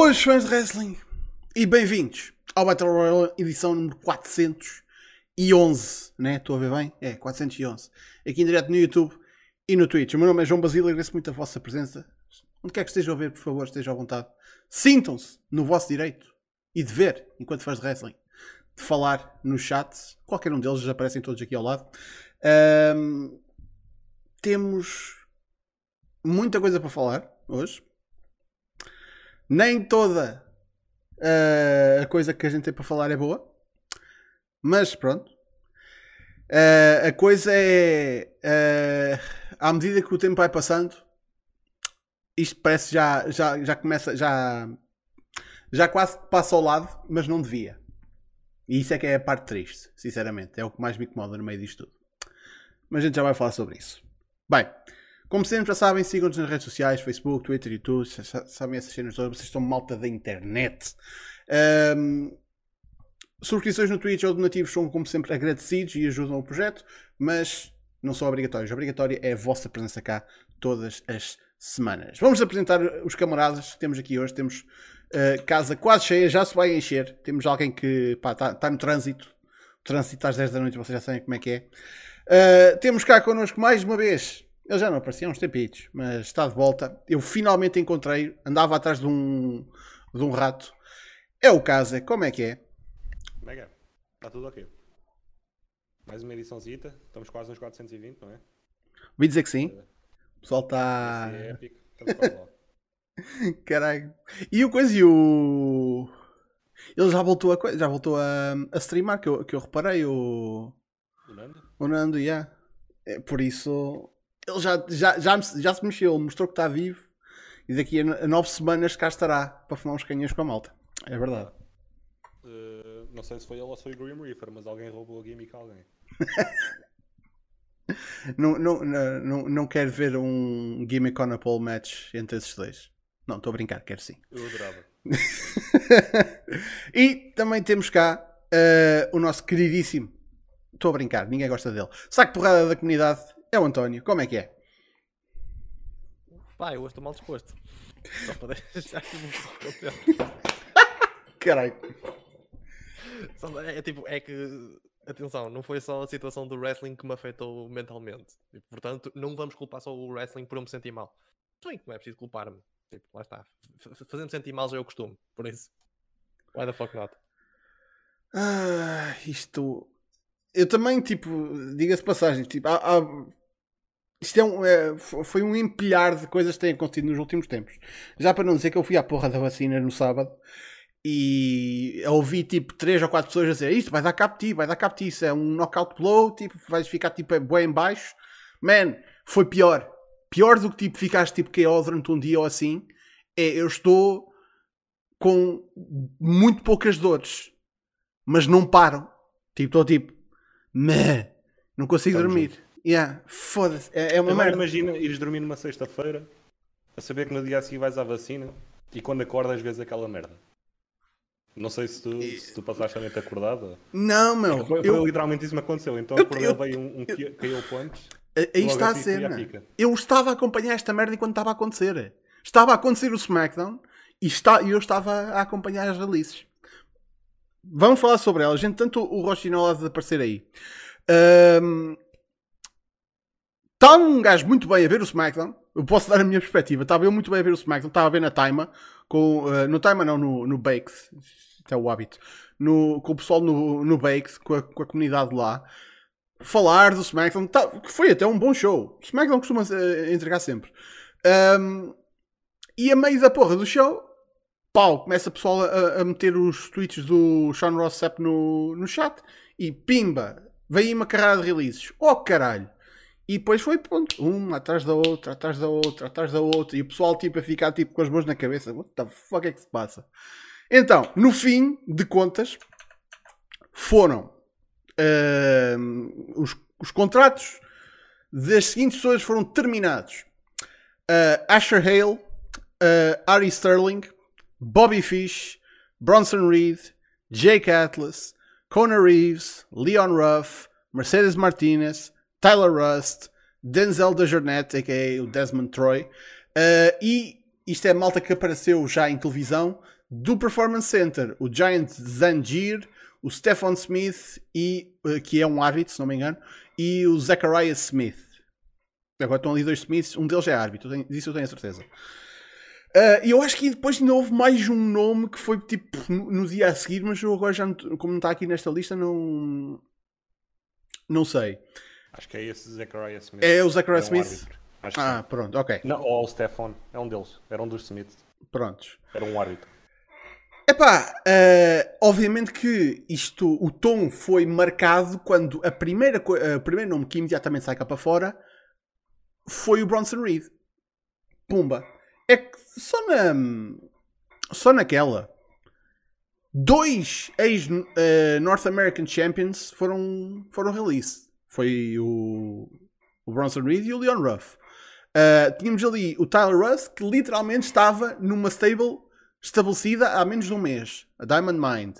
Boas fãs de wrestling e bem-vindos ao Battle Royale edição número 411, né? Estou a ver bem? É, 411. Aqui em direto no YouTube e no Twitch. O meu nome é João Basílio, agradeço muito a vossa presença. Onde quer que estejam a ver, por favor, estejam à vontade. Sintam-se no vosso direito e de ver, enquanto faz de wrestling, de falar no chat. Qualquer um deles, já aparecem todos aqui ao lado. Ahm, temos muita coisa para falar hoje. Nem toda uh, a coisa que a gente tem para falar é boa. Mas pronto. Uh, a coisa é. Uh, à medida que o tempo vai passando, isto parece já, já, já começa. Já, já quase passa ao lado, mas não devia. E isso é que é a parte triste, sinceramente. É o que mais me incomoda no meio disto tudo. Mas a gente já vai falar sobre isso. Bem, como sempre já sabem, sigam-nos nas redes sociais, Facebook, Twitter, YouTube, sabem essas cenas todas, vocês estão malta da internet. Um, subscrições no Twitch ou donativos são, como sempre, agradecidos e ajudam o projeto, mas não são obrigatórios. Obrigatória é a vossa presença cá todas as semanas. Vamos apresentar os camaradas que temos aqui hoje. Temos uh, casa quase cheia, já se vai encher. Temos alguém que está tá no trânsito. O trânsito às 10 da noite, vocês já sabem como é que é. Uh, temos cá connosco mais uma vez ele já não aparecia há uns tempitos, mas está de volta. Eu finalmente encontrei, andava atrás de um, de um rato. É o Casa, como é que é? Como é que é? Está tudo ok. Mais uma ediçãozita, estamos quase nos 420, não é? Ouvi dizer que sim. O pessoal está. É épico, estamos quase lá. Caralho. E o coisa e o. Ele já voltou a já voltou a, a streamar, que eu, que eu reparei, o. O Nando? O Nando. Yeah. É, por isso ele já, já, já, já se mexeu, ele mostrou que está vivo e daqui a nove semanas cá estará para fumar uns canhões com a malta. É verdade. Uh, não sei se foi ele ou se foi o Grim Reaper, mas alguém roubou a gimmick a alguém. não, não, não, não, não quero ver um gimmick on a pole match entre esses dois. Não, estou a brincar, quero sim. Eu adorava. e também temos cá uh, o nosso queridíssimo. Estou a brincar, ninguém gosta dele. Saco porrada da comunidade é o António. Como é que é? Pá, eu hoje estou mal disposto. Só para deixar aqui Caralho. É, é tipo, é que. Atenção, não foi só a situação do wrestling que me afetou mentalmente. E, portanto, não vamos culpar só o wrestling por eu me sentir mal. Bem que não é preciso culpar-me. Tipo, lá está. Fazendo sentir mal já é o costume. Por isso. Why the fuck not? Ah, isto. Eu também, tipo, diga-se passagem, tipo, há, há isto é um, é, foi um empilhar de coisas que têm acontecido nos últimos tempos. Já para não dizer que eu fui à porra da vacina no sábado e ouvi tipo 3 ou 4 pessoas a dizer isto vai dar capti, vai dar capti, isso é um knockout blow, tipo, vais ficar tipo bem em baixo. Man, foi pior. Pior do que tipo ficaste tipo KO durante um dia ou assim. É, eu estou com muito poucas dores, mas não paro. Tipo, estou tipo, meh, não consigo Estamos dormir. Juntos. Yeah, foda-se. É, é uma merda. Imagina ires dormir numa sexta-feira a saber que no dia a seguir vais à vacina e quando acordas vês aquela merda. Não sei se tu, se tu passaste a noite acordada. Não, meu. Foi, eu... literalmente isso que me aconteceu. Então acordei, eu... veio um, um caiu antes. Aí está assim, a cena. Eu estava a acompanhar esta merda enquanto estava a acontecer. Estava a acontecer o SmackDown e está, eu estava a acompanhar as releases. Vamos falar sobre elas. Entretanto, o Rochinol há de aparecer aí. Um, Está um gajo muito bem a ver o SmackDown. Eu posso dar a minha perspectiva. Estava eu muito bem a ver o SmackDown. Estava a ver na Time. Com, uh, no Time não, no, no Baked. Até o hábito. No, com o pessoal no, no Baked, com a, com a comunidade lá. Falar do SmackDown. Tá, foi até um bom show. O SmackDown costuma uh, entregar sempre. Um, e a meio da porra do show, pau, começa o pessoal a, a meter os tweets do Sean Ross Sapp no, no chat. E pimba, veio uma carrada de releases. Oh caralho! E depois foi, pronto, uma atrás da outra, atrás da outra, atrás da outra. E o pessoal, tipo, a ficar, tipo, com as mãos na cabeça. What the fuck é que se passa? Então, no fim de contas, foram uh, os, os contratos das seguintes pessoas foram terminados. Uh, Asher Hale, uh, Ari Sterling, Bobby Fish, Bronson Reed, Jake Atlas, Conor Reeves, Leon Ruff, Mercedes Martinez, Tyler Rust, Denzel da Jornet, a.k.a. o Desmond Troy, uh, e isto é malta que apareceu já em televisão, do Performance Center, o Giant Zangier, o Stefan Smith, e, eh, que é um árbitro, se não me engano, e o Zachariah Smith. Agora estão ali dois Smiths, um deles é árbitro, disso eu tenho a certeza. Uh, e eu acho que depois ainda houve mais um nome que foi tipo no, dia a seguir, mas eu agora já, como não está aqui nesta lista, não. Não sei. Acho que é esse Zachariah Smith. É o Zachariah Era um Smith? árbitro. Ah, sim. pronto, ok. Não, ou o Stefan, é um deles. Era um dos Smiths. Prontos. Era um árbitro. Epá, eh, obviamente que isto, o tom foi marcado quando a primeira, co- a primeiro nome que imediatamente sai cá para fora foi o Bronson Reed. Pumba. É que só na. Só naquela. Dois ex-North American Champions foram, foram release. Foi o, o Bronson Reed e o Leon Ruff. Uh, tínhamos ali o Tyler Russ, que literalmente estava numa stable estabelecida há menos de um mês, a Diamond Mind.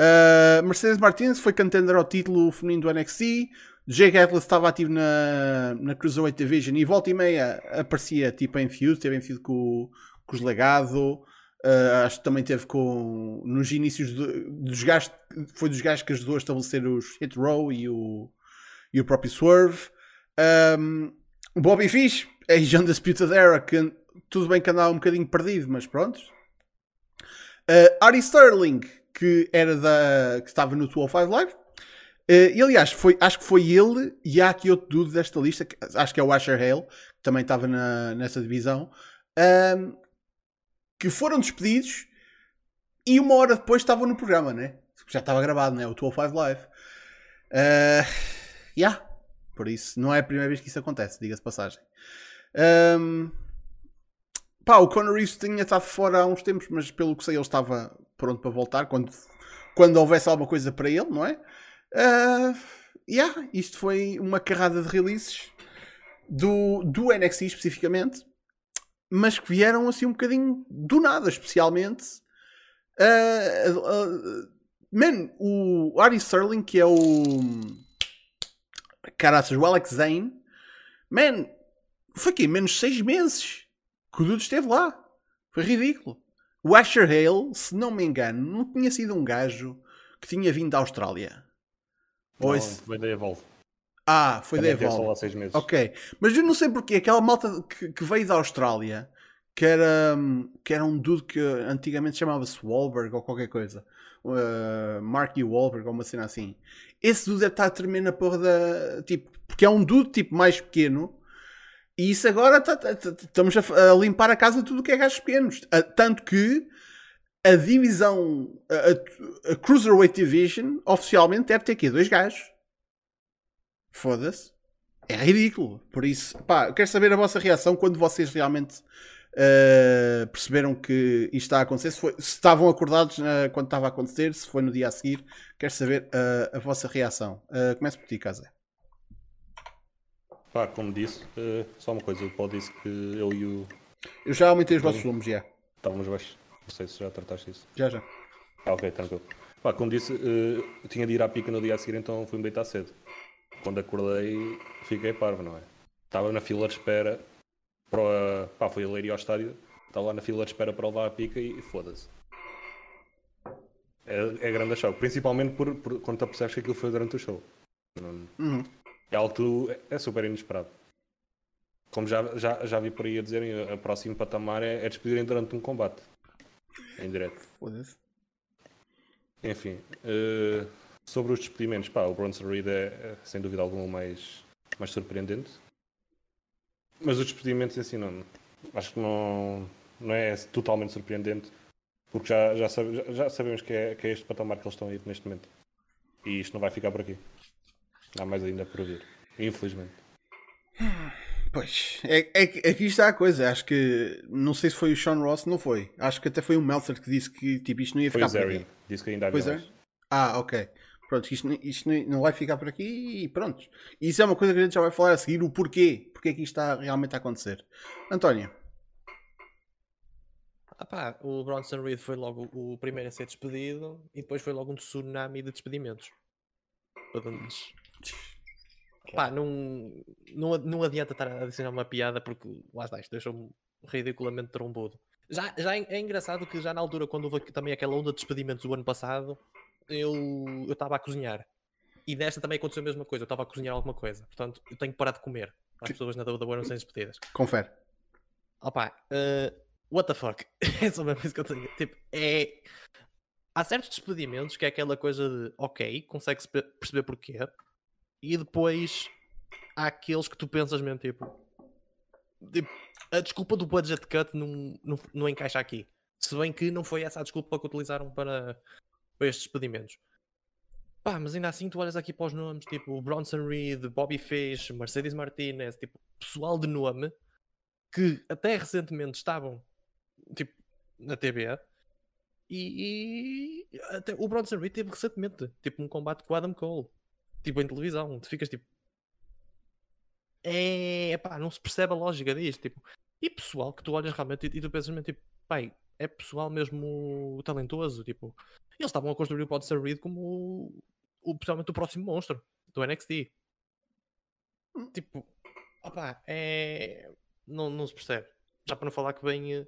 Uh, Mercedes Martinez foi contender ao título feminino do NXT. Jake Atlas estava ativo na, na Cruiserweight Division e volta e meia aparecia tipo em feud, teve em feud com, com os Legado. Uh, acho que também teve com nos inícios do- dos gajos, foi dos gajos que ajudou a estabelecer os Hit Row e o, e o próprio Swerve. Um, Bobby Fish, ex Undisputed Era, que tudo bem que andava um bocadinho perdido, mas pronto. Uh, Ari Sterling, que era da. que estava no 205 Live. Uh, e aliás, foi, acho que foi ele e há aqui outro dude desta lista, que, acho que é o Asher Hale, que também estava na, nessa divisão, um, que foram despedidos e uma hora depois estavam no programa, né? Já estava gravado, né? O 205 Live. Uh, yeah. Por isso, não é a primeira vez que isso acontece, diga-se passagem. Um, pá, o Conor Reeves tinha estado fora há uns tempos, mas pelo que sei, ele estava pronto para voltar quando, quando houvesse alguma coisa para ele, não é? Uh, yeah, isto foi uma carrada de releases do, do NXT especificamente, mas que vieram assim um bocadinho do nada, especialmente. Uh, uh, man, o Ari Sterling, que é o. Caraças, o Alex Zane, man, foi aqui menos seis meses que o Dude esteve lá. Foi ridículo. O Asher Hale, se não me engano, não tinha sido um gajo que tinha vindo da Austrália. Ou Não, esse- foi da Evolve. Ah, foi da Também só Evolve. lá seis meses. Ok, mas eu não sei porque aquela malta que, que veio da Austrália, que era, hum, que era um dude que antigamente chamava-se Wahlberg ou qualquer coisa, uh, Marky Wahlberg ou uma cena assim. Esse dude deve estar a tremer na porra da. Tipo, porque é um dude tipo mais pequeno. E isso agora tá- tá- tá- estamos a, a limpar a casa de tudo o que é gajos pequenos. Ah, Tanto que a divisão, a, a- a Cruiserweight Division, oficialmente deve ter aqui dois gajos. Foda-se. É ridículo. Por isso, pá, eu quero saber a vossa reação quando vocês realmente uh, perceberam que isto está a acontecer. Se, foi- se estavam acordados uh, quando estava a acontecer, se foi no dia a seguir. Quero saber uh, a vossa reação. Uh, começo por ti, Casé. Pá, como disse, só uma coisa, o Paulo disse que eu e o Eu já aumentei os vossos volumes, já. estávamos baixos. Não sei se já trataste isso. Já, já. Ah, ok, tranquilo. Pá, como disse, eu tinha de ir à pica no dia a seguir, então fui-me deitar cedo. Quando acordei, fiquei parvo, não é? Estava na fila de espera para. Pá, fui a ler ir ao estádio, estava lá na fila de espera para levar a pica e, foda-se. É, é grande a show, principalmente por, por, quando tu percebes que aquilo foi durante o show. Não- Uhum. É algo que tu, é super inesperado. Como já, já, já vi por aí a dizerem, a próximo patamar é, é despedirem durante um combate. Em direto. Foda-se. Enfim, eh, sobre os despedimentos, pá, o Bronson Reed é, é, sem dúvida alguma o mais, mais surpreendente. Mas os despedimentos em si não, acho que não, não é totalmente surpreendente, porque já, já, sabe- já- sabemos que é, que é este patamar que eles estão aí neste momento. E isto não vai ficar por aqui. Há mais ainda por vir, infelizmente. Pois, é, é, aqui está a coisa. Acho que, não sei se foi o Sean Ross, não foi. Acho que até foi o Meltzer que disse que tipo, isto não ia Foi ficar o por Zarian, aqui. disse que ainda havia Pois é. mais. Ah, ok. Pronto, isto, isto não- vai ficar por aqui e pronto. Isso é uma coisa que a gente já vai falar a seguir, o porquê. Porque é que isto está realmente a acontecer. António, Ah pá, o Bronson Reed foi logo o primeiro a ser despedido e depois foi logo um tsunami de despedimentos. Todos- Pá, não, não, não adianta estar a adicionar uma piada porque lá está, isto deixou-me ridiculamente trombudo. Já, já é, é engraçado que já na altura, quando houve também aquela onda de despedimentos do ano passado, eu estava a cozinhar. E desta também aconteceu a mesma coisa, eu estava a cozinhar alguma coisa. Portanto, eu tenho que parar de comer. As pessoas na WWE não serem despedidas. Confere. Opa, uh, what the fuck? é só mesmo isso que eu tenho. Tipo, é. Há certos despedimentos que é aquela coisa de ok, consegue-se pe- perceber porquê, e depois há aqueles que tu pensas mesmo, tipo, tipo, a desculpa do budget cut não, não, não encaixa aqui. Se bem que não foi essa a desculpa que utilizaram para, para estes despedimentos. Pá, mas ainda assim tu olhas aqui para os nomes, tipo Bronson Reed, Bobby Fish, Mercedes Martinez, tipo, pessoal de nome que até recentemente estavam tipo na TV e, e até o Bronson Reed teve recentemente tipo um combate com o Adam Cole tipo em televisão, tu ficas tipo é pá, não se percebe a lógica disto tipo, e pessoal que tu olhas realmente e, e tu pensas mesmo tipo, pai, é pessoal mesmo talentoso, tipo eles estavam a construir o Bronson Reed como o, o, possivelmente o próximo monstro do NXT tipo, opá, é não, não se percebe. Já para não falar que vem eh,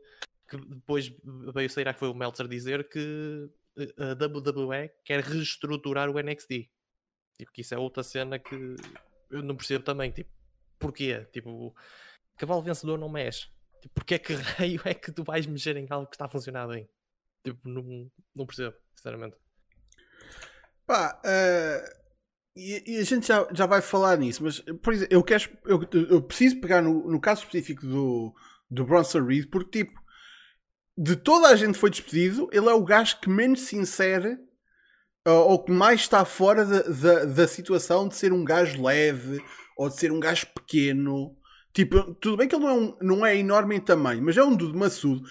que depois veio sair que foi o Meltzer dizer que eh, a WWE quer reestruturar o NXT. Tipo, que isso é outra cena que eu não percebo também. Tipo, porquê? Tipo, cavalo vencedor não mexe. Tipo, porque é que raio é que tu vais mexer em algo que está a funcionar bem? Tipo, não, não percebo, sinceramente. Pá, eh, e, e a gente já, já vai falar nisso, mas por exemplo, eu, quero, eu, eu preciso pegar no, no caso específico do, do Bronson Reed, porque tipo, de toda a gente foi despedido, ele é o gajo que menos se insere ou, ou que mais está fora da, da, da situação de ser um gajo leve ou de ser um gajo pequeno. Tipo, tudo bem que ele não é, um, não é enorme em tamanho, mas é um dude maçudo.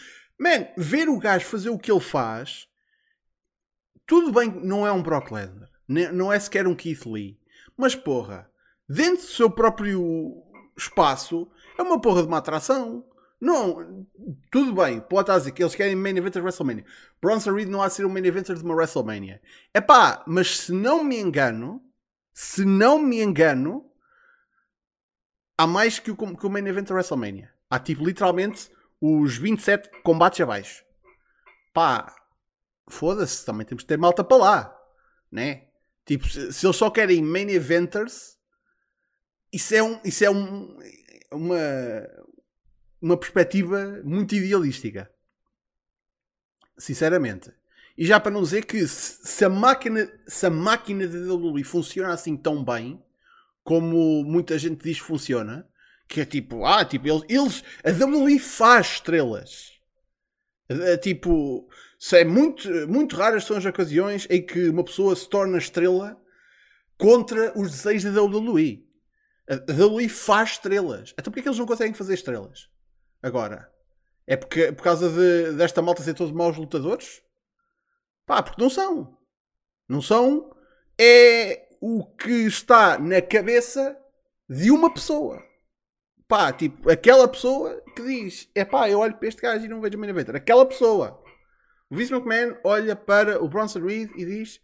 Man, ver o gajo fazer o que ele faz, tudo bem que não é um Brock Lesnar, ne- não é sequer um Keith Lee, mas porra, dentro do seu próprio espaço, é uma porra de uma atração. Não, tudo bem, pode estar a dizer que eles querem main eventer de WrestleMania. Bronson Reed não há de ser um main eventer de uma WrestleMania. É pá, mas se não me engano, se não me engano, há mais que o, que o main event da WrestleMania. Há tipo literalmente os 27 combates abaixo. Pá, foda-se, também temos que ter malta para lá, né? Tipo, se, eles só querem main eventers, isso é, um, isso é um, uma, uma perspectiva muito idealística. Sinceramente. E já para não dizer que se, se a máquina, se a máquina da WWE funciona assim tão bem, como muita gente diz que funciona, que é tipo, ah, tipo, eles, eles a WWE faz estrelas. É, tipo, é muito, muito raras são as ocasiões em que uma pessoa se torna estrela contra os desejos da WWE. A WWE faz estrelas. Então porquê é que eles não conseguem fazer estrelas? Agora. É porque, por causa de, desta malta ser todos maus lutadores? Pá, porque não são. Não são. É o que está na cabeça de uma pessoa. Pá, tipo, aquela pessoa que diz: é pá, eu olho para este gajo e não vejo o main eventer. Aquela pessoa. O Vince McMahon olha para o Bronson Reed e diz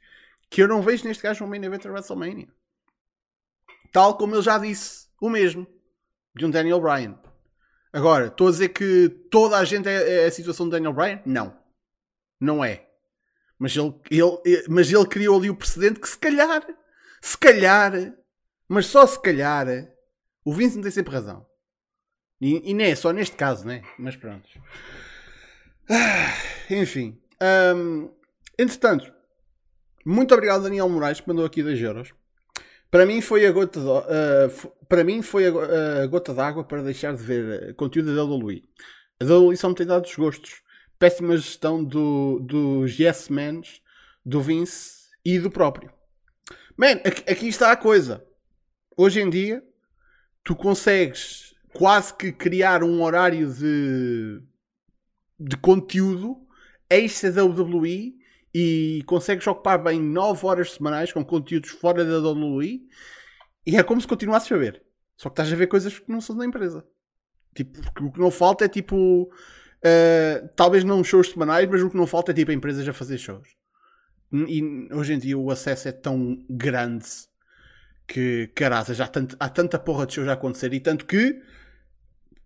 que eu não vejo neste gajo um main eventer WrestleMania. Tal como ele já disse o mesmo de um Daniel Bryan. Agora, estou a dizer que toda a gente é, é a situação do Daniel Bryan? Não. Não é. Mas ele, ele, mas ele criou ali o precedente que se calhar, se calhar, mas só se calhar, o Vince não tem sempre razão. E, e não é só neste caso, né? Mas pronto. Ah, enfim. Hum, entretanto, muito obrigado Daniel Moraes que mandou aqui 2 euros. Para mim foi a gota de, uh, f- para mim foi a, go- a gota d'água para deixar de ver conteúdo da WWE. A WWE só me tem dado desgostos. Péssima gestão do, dos Yes Mans, do Vince e do próprio. Man, aqui está a coisa. Hoje em dia, tu consegues quase que criar um horário de, de conteúdo extra da WWE e consegues ocupar bem 9 horas semanais com conteúdos fora da WWE e é como se continuasses a ver. Só que estás a ver coisas que não são da empresa. Tipo, o que não falta é tipo. uh, talvez não shows semanais, mas o que não falta é tipo empresas a fazer shows. E hoje em dia o acesso é tão grande que, caraças, há, tanto, há tanta porra de shows a acontecer e tanto que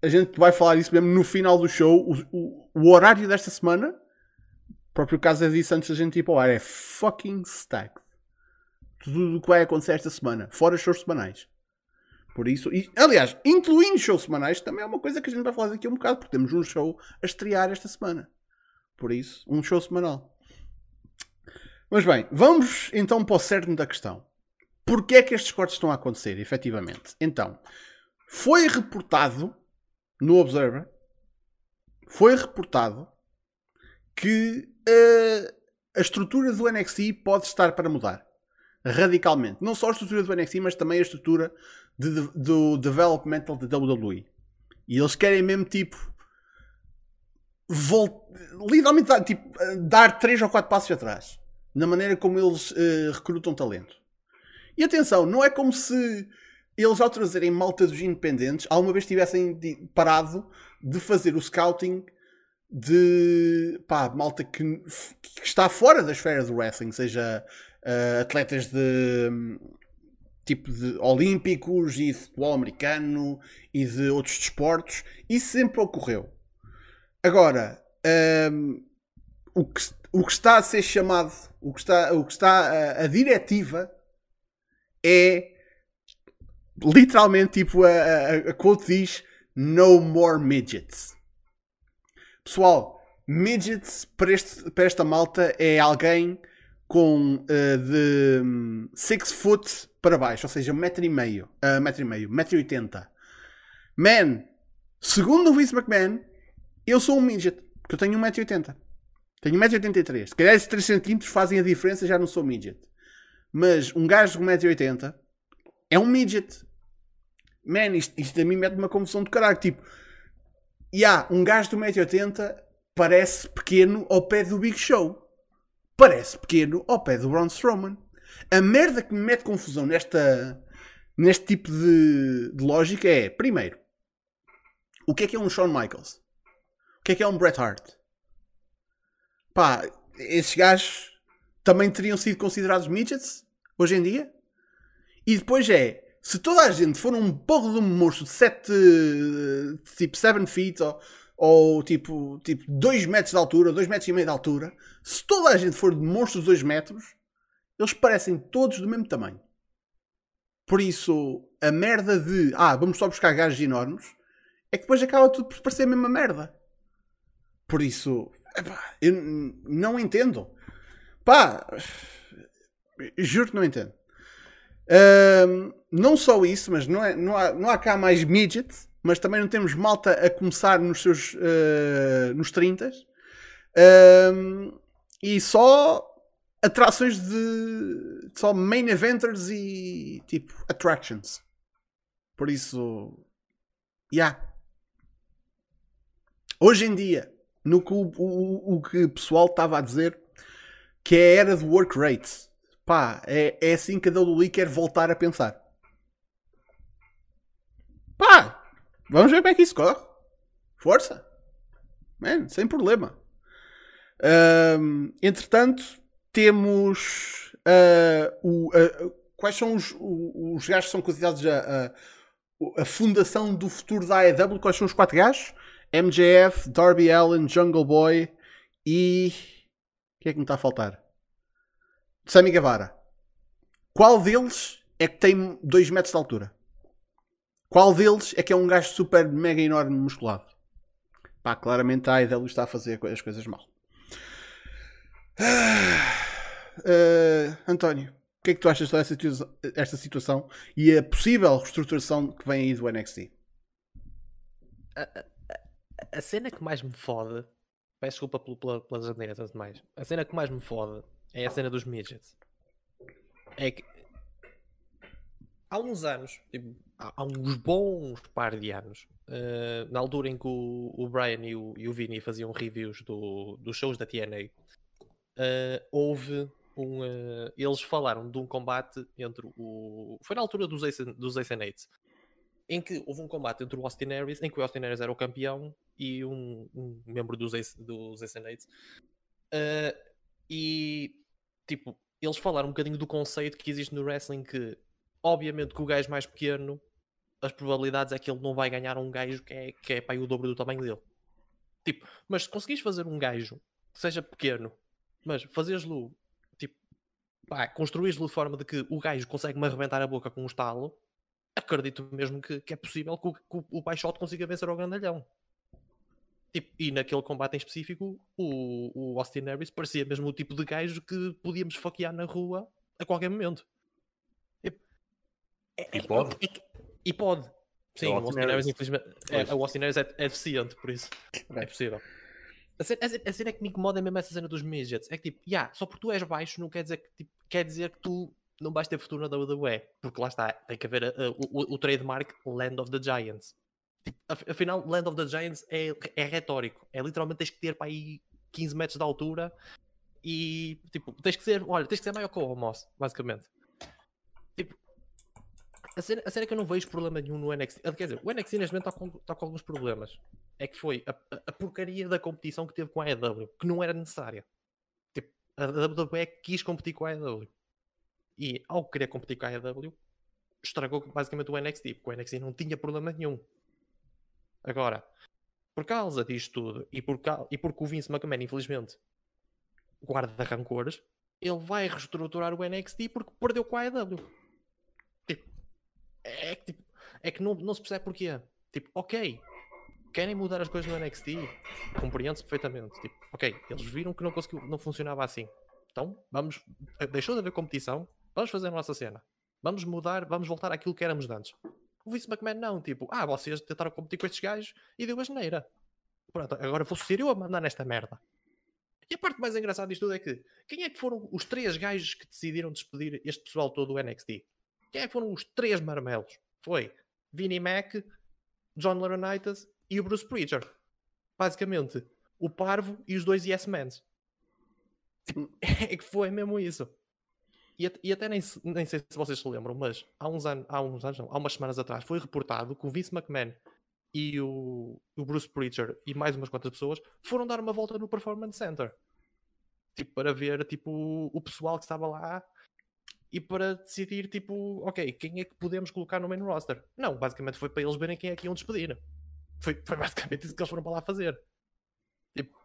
a gente vai falar isso mesmo no final do show. O, o, o horário desta semana, próprio caso disse antes da gente ir para o ar, é fucking stacked. Tudo o que vai acontecer esta semana, fora shows semanais. Por isso, e, aliás, incluindo shows semanais, também é uma coisa que a gente vai falar daqui a um bocado, porque temos um show a estrear esta semana. Por isso, um show semanal. Mas bem, vamos então para o cerne da questão. Porquê é que estes cortes estão a acontecer, efetivamente? Então, foi reportado no Observer, foi reportado que a estrutura do NXT pode estar para mudar radicalmente. Não só a estrutura do NXT, mas também a estrutura de, de, do developmental da WWE. E eles querem mesmo tipo volt... literalmente dar, tipo, dar 3 ou 4 passos atrás na maneira como eles uh, recrutam talento. E atenção, não é como se eles ao trazerem malta dos independentes alguma vez tivessem parado de fazer o scouting de pá, malta que, que, está fora da esfera do wrestling, seja uh, atletas de tipo de olímpicos e de futebol americano e de outros desportos. Isso sempre ocorreu. Agora, um, o, que, o que está a ser chamado, o que está, o que está a, a diretiva é literalmente tipo a, a, a quote diz No more midgets. Pessoal, midgets para, este, para esta malta é alguém com uh, de 6 foot para baixo, ou seja, 1,5 metro e meio, uh, metro e meio, metro e 80. Man, segundo o Vince McMahon, eu sou um midget, porque eu tenho 1,80m. Tenho 1,83m. Se calhar esses 3 cm fazem a diferença, já não sou midget. Mas um gajo de 1,80m é um midget. Man, isto, isto a mim mete uma confusão de caralho. Tipo, e yeah, um gajo de 1,80m parece pequeno ao pé do Big Show. Parece pequeno ao pé do Braun Strowman. A merda que me mete confusão nesta, neste tipo de, de lógica é, primeiro, o que é que é um Shawn Michaels? O que é que é um Bret Hart? Pá, esses gajos também teriam sido considerados midgets hoje em dia? E depois é, se toda a gente for um porro de um monstro de 7, tipo 7 feet ou, ou tipo, tipo 2 metros de altura, 2 metros e meio de altura, se toda a gente for de monstros de 2 metros, eles parecem todos do mesmo tamanho. Por isso, a merda de ah, vamos só buscar gajos enormes é que depois acaba tudo por parecer a mesma merda. Por isso, epá, eu não entendo. Pá, juro que não entendo. Não só isso, mas não, é, não, há, não há cá mais midget, mas também não temos malta a começar nos seus uh, nos 30 um, e só atrações de só main eventers e tipo attractions. Por isso, yeah. Hoje em dia, no que o, o, o que o pessoal estava a dizer que é a era do work rate. Pá, é, é assim que a WWE quer voltar a pensar. Pá, vamos ver como é que isso corre. Força. Man, sem problema. Um, entretanto, temos uh, o, uh, quais são os, os gajos que são considerados a, a, a, fundação do futuro da AEW? Quais são os quatro gajos? MJF, Darby Allen, Jungle Boy e. O que é que me está a faltar? Sammy Guevara. Qual deles é que tem 2 metros de altura? Qual deles é que é um gajo super mega enorme musculado? Pá, claramente a AEW está a fazer as coisas mal. Uh, António, o que é que tu achas sobre esta situação e a possível reestruturação que vem aí do NXT? A, a, a cena que mais me fode, peço desculpa pela, pelas asneiras e demais, a cena que mais me fode é a cena dos midgets. É que há uns anos, tipo, há, uns bons par de anos, uh, na altura em que o, o Brian e o, e o Vini faziam reviews do, dos shows da TNA, uh, houve um. Uh, eles falaram de um combate entre o. Foi na altura dos Ace, dos Ace em que houve um combate entre o Austin Harris, em que o Austin Harris era o campeão e um, um membro dos Ace, dos Ace e tipo, eles falaram um bocadinho do conceito que existe no wrestling que obviamente que o gajo mais pequeno as probabilidades é que ele não vai ganhar um gajo que é, que é aí o dobro do tamanho dele. Tipo, mas se conseguires fazer um gajo que seja pequeno, mas fazeres-lo, tipo, pá, construís-lo de forma de que o gajo consegue-me arrebentar a boca com um estalo, acredito mesmo que, que é possível que o, que o, consiga vencer o grandalhão. Tipo, e naquele combate em específico, o, o Austin Harris parecia mesmo o tipo de gajo que podíamos faquear na rua a qualquer momento. Tipo, é- E é- pode? é que- e pode. Sim, o o Austin Austin Harris, infelizmente, é, o Austin Harris é, é deficiente, por isso é possível. A cena, a cena- a cena é que me incomoda mesmo essa cena dos midgets. É que tipo, yeah, só porque tu és baixo não quer dizer que, tipo, quer dizer que tu não vais ter futuro na WWE. Porque lá está, tem que haver a- a- o, o- o trademark Land of the Giants. Tipo, af- afinal, Land of the Giants é, é retórico. É literalmente tens que ter para aí 15 metros de altura e tipo, tens que ser, olha, tens que ser maior que o Moss, basicamente. Tipo, a cena, a cena é que eu não vejo problema nenhum no NXT. Quer dizer, o NXT neste momento está com, está com alguns problemas. É que foi a, a- porcaria da competição que teve com a AEW, que não era necessária. Tipo, a WWE quis competir com a AEW. E ao querer competir com a AEW, estragou basicamente o NXT, porque o NXT não tinha problema nenhum. Agora, por causa disto tudo, e, por e porque o Vince McMahon, infelizmente, guarda rancores, ele vai reestruturar o NXT porque perdeu com a AEW. Tipo, é que, tipo, é que não, não se percebe porquê. Tipo, ok, querem mudar as coisas no NXT, compreende-se perfeitamente. Tipo, ok, eles viram que não, conseguiu, não funcionava assim. Então, vamos, deixou de haver competição, vamos fazer a nossa cena. Vamos mudar, vamos voltar àquilo que éramos antes. O Vince McMahon não, tipo, ah, vocês tentaram competir com estes gajos e deu a geneira. Pronto, agora vou ser eu a mandar nesta merda. E a parte mais engraçada disto tudo é que quem é que foram os três gajos que decidiram despedir este pessoal todo do NXT? Quem é que foram os três marmelos? Foi Vinnie Mac, John Laurinaitis e o Bruce Preacher. Basicamente, o Parvo e os dois Yes Mans. Tipo, É que foi mesmo isso. E, e até nem, nem sei se vocês se lembram, mas há uns, há uns anos, não, há umas semanas atrás, foi reportado que o Vince McMahon e o, o Bruce Preacher e mais umas quantas pessoas foram dar uma volta no Performance Center. Tipo, para ver tipo, o pessoal que estava lá e para decidir, tipo, ok, quem é que podemos colocar no main roster? Não, basicamente foi para eles verem quem é que iam despedir. Foi, foi basicamente isso que eles foram para lá fazer. Tipo,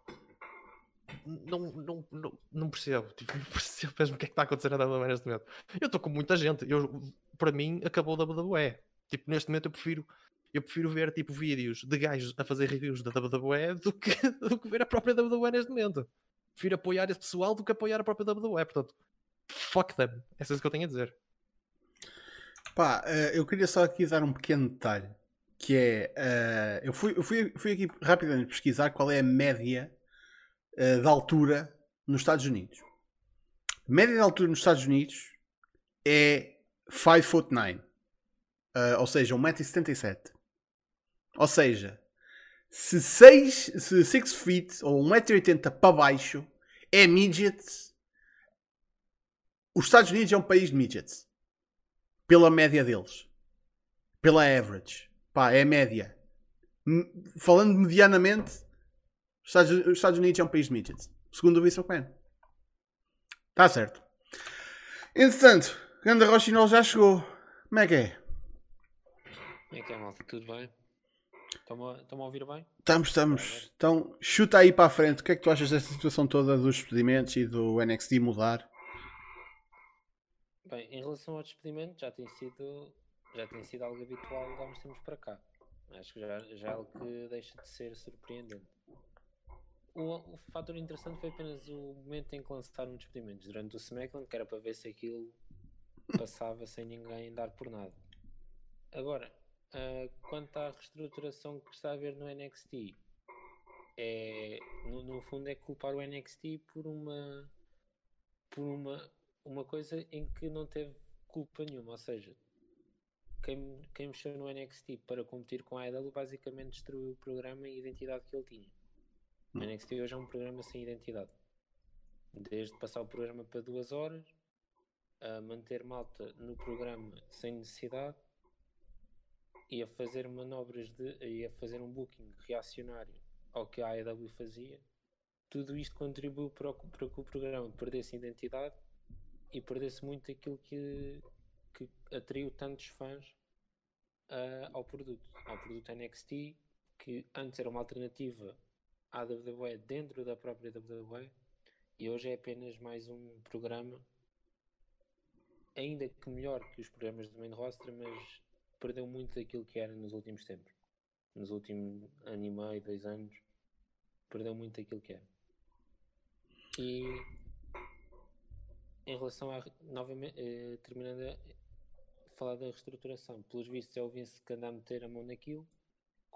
não, não, não, não percebo. Tipo, não percebo mesmo o que é que está a acontecer na WWE neste momento. Eu estou com muita gente. Eu, para mim, acabou a WWE. Tipo, neste momento eu prefiro. Eu prefiro ver tipo vídeos de gajos a fazer reviews da WWE do que, do que ver a própria WWE neste momento. Prefiro apoiar esse pessoal do que apoiar a própria WWE. Portanto, fuck them. É isso que eu tenho a dizer. Pá, eh, eu queria só aqui dar um pequeno detalhe. Que é, eh, eu, fui, eu fui, fui aqui rapidamente pesquisar qual é a média eh, de altura nos Estados Unidos. A média de altura nos Estados Unidos é 5 foot 9. Eh, ou seja, 1,77m. Ou seja, se 6 se 6 feet ou 1,80m para baixo é midget, os Estados Unidos é um país de midgets pela média deles. Pela average. Pá, é a média. Falando medianamente, os Estados, os Estados Unidos é um país de midgets. Segundo o Vince McMahon. Está certo. Entretanto, Ganda Rochinol já chegou. Como é que é? Como é que é, malta? Tudo bem? Estão-me a, ouvir bem? Estamos, estamos. Então, chuta aí para a frente. O que é que tu achas desta situação toda dos despedimentos e do NXT mudar? Bem, em relação ao despedimento, já tem sido, já tem sido algo habitual há uns tempos para cá. Acho que já, já é algo que deixa de ser surpreendente. O, o fator interessante foi apenas o momento em que lançaram os despedimentos durante o SmackDown, que era para ver se aquilo passava sem ninguém dar por nada. Agora, ah, quanto à reestruturação que está a haver no NXT, é, no, no fundo é culpar o NXT por uma por uma, uma coisa em que não teve culpa nenhuma, ou seja, quem, quem mexeu no NXT para competir com a AEW basicamente destruiu o programa e a identidade que ele tinha. O NXT hoje é um programa sem identidade. Desde passar o programa para duas horas, a manter malta no programa sem necessidade e a fazer manobras de e a fazer um booking reacionário ao que a AEW fazia, tudo isto contribuiu para, para que o programa perdesse identidade e perdesse muito aquilo que, que atraiu tantos fãs ah, ao produto. Ao produto NXT, que antes era uma alternativa à WWE dentro da própria WWE e hoje é apenas mais um programa, ainda que melhor que os programas do main roster, mas perdeu muito daquilo que era nos últimos tempos. Nos últimos ano e meio, dois anos, perdeu muito daquilo que era. E em relação a novamente, eh, terminando a falar da reestruturação, pelos vistos é o Vince que anda a meter a mão naquilo,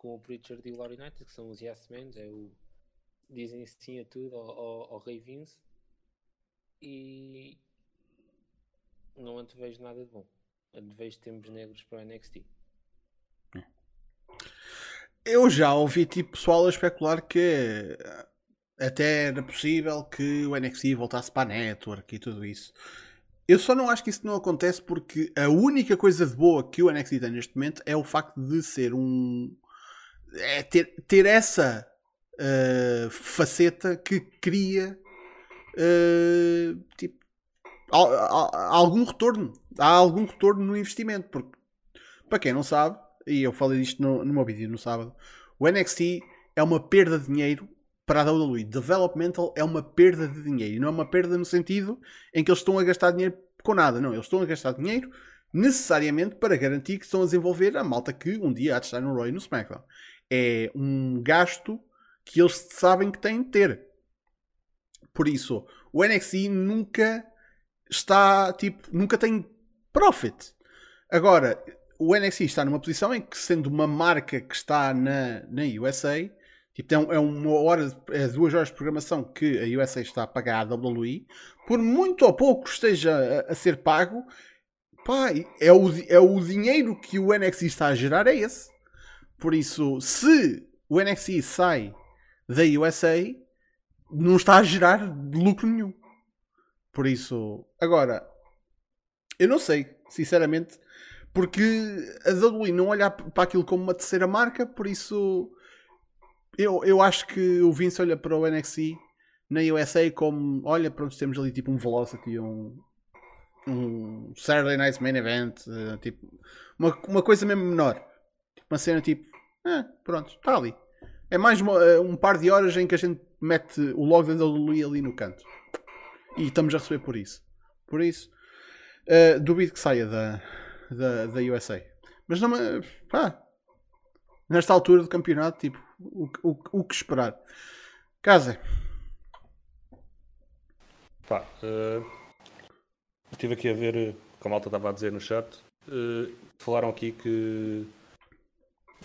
com o Pritchard e o Laurie United, que são os Yes Men, é o dizem sim a tudo ao, ao, ao Rei Vince e não antevejo nada de bom. Antevejo tempos negros para o NXT. Eu já ouvi tipo pessoal a especular que eh, até era possível que o NXT voltasse para a network e tudo isso. Eu só não acho que isso não acontece porque a única coisa de boa que o NXT tem neste momento é o facto de ser um. É ter, ter essa uh, faceta que cria uh, tipo, al- al- algum retorno. Há algum retorno no investimento. Porque, para quem não sabe, e eu falei disto no, no meu vídeo no sábado, o NXT é uma perda de dinheiro para a WWE. Developmental é uma perda de dinheiro. E não é uma perda no sentido em que eles estão a gastar dinheiro com nada. Não, eles estão a gastar dinheiro necessariamente para garantir que estão a desenvolver a malta que um dia há de estar no e no SmackDown. É um gasto que eles sabem que têm de ter. Por isso, o NXT nunca está, tipo, nunca tem profit. Agora, o NXT está numa posição em que, sendo uma marca que está na, na USA, tipo, é, um- é uma hora, é duas horas de programação que a USA está a pagar à WWE, por muito ou pouco esteja a, a ser pago, pá, é o, é o dinheiro que o NXT está a gerar, é esse. Por isso, se o NXT sai da USA, não está a gerar lucro nenhum. Por isso, agora, eu não sei, sinceramente, porque a WWE não olha para aquilo como uma terceira marca, por isso eu, eu acho que o Vince olha para o NXT na USA como, olha, pronto, temos ali tipo um Velocity, um, um Saturday Night Main Event, eh, tipo, uma, uma coisa mesmo menor. Tipo, uma cena tipo, ah, pronto, está ali. É mais eh, um par de horas em que a gente mete o logo da WWE ali no canto. E estamos a receber por isso. Por isso, eh, duvido que saia da, da, da USA. Mas não. Pá, nesta altura do campeonato, tipo, o, o, o que esperar? Casa, Pá, eh, estive aqui a ver, eh, como a malta estava a dizer no chat, eh, falaram aqui que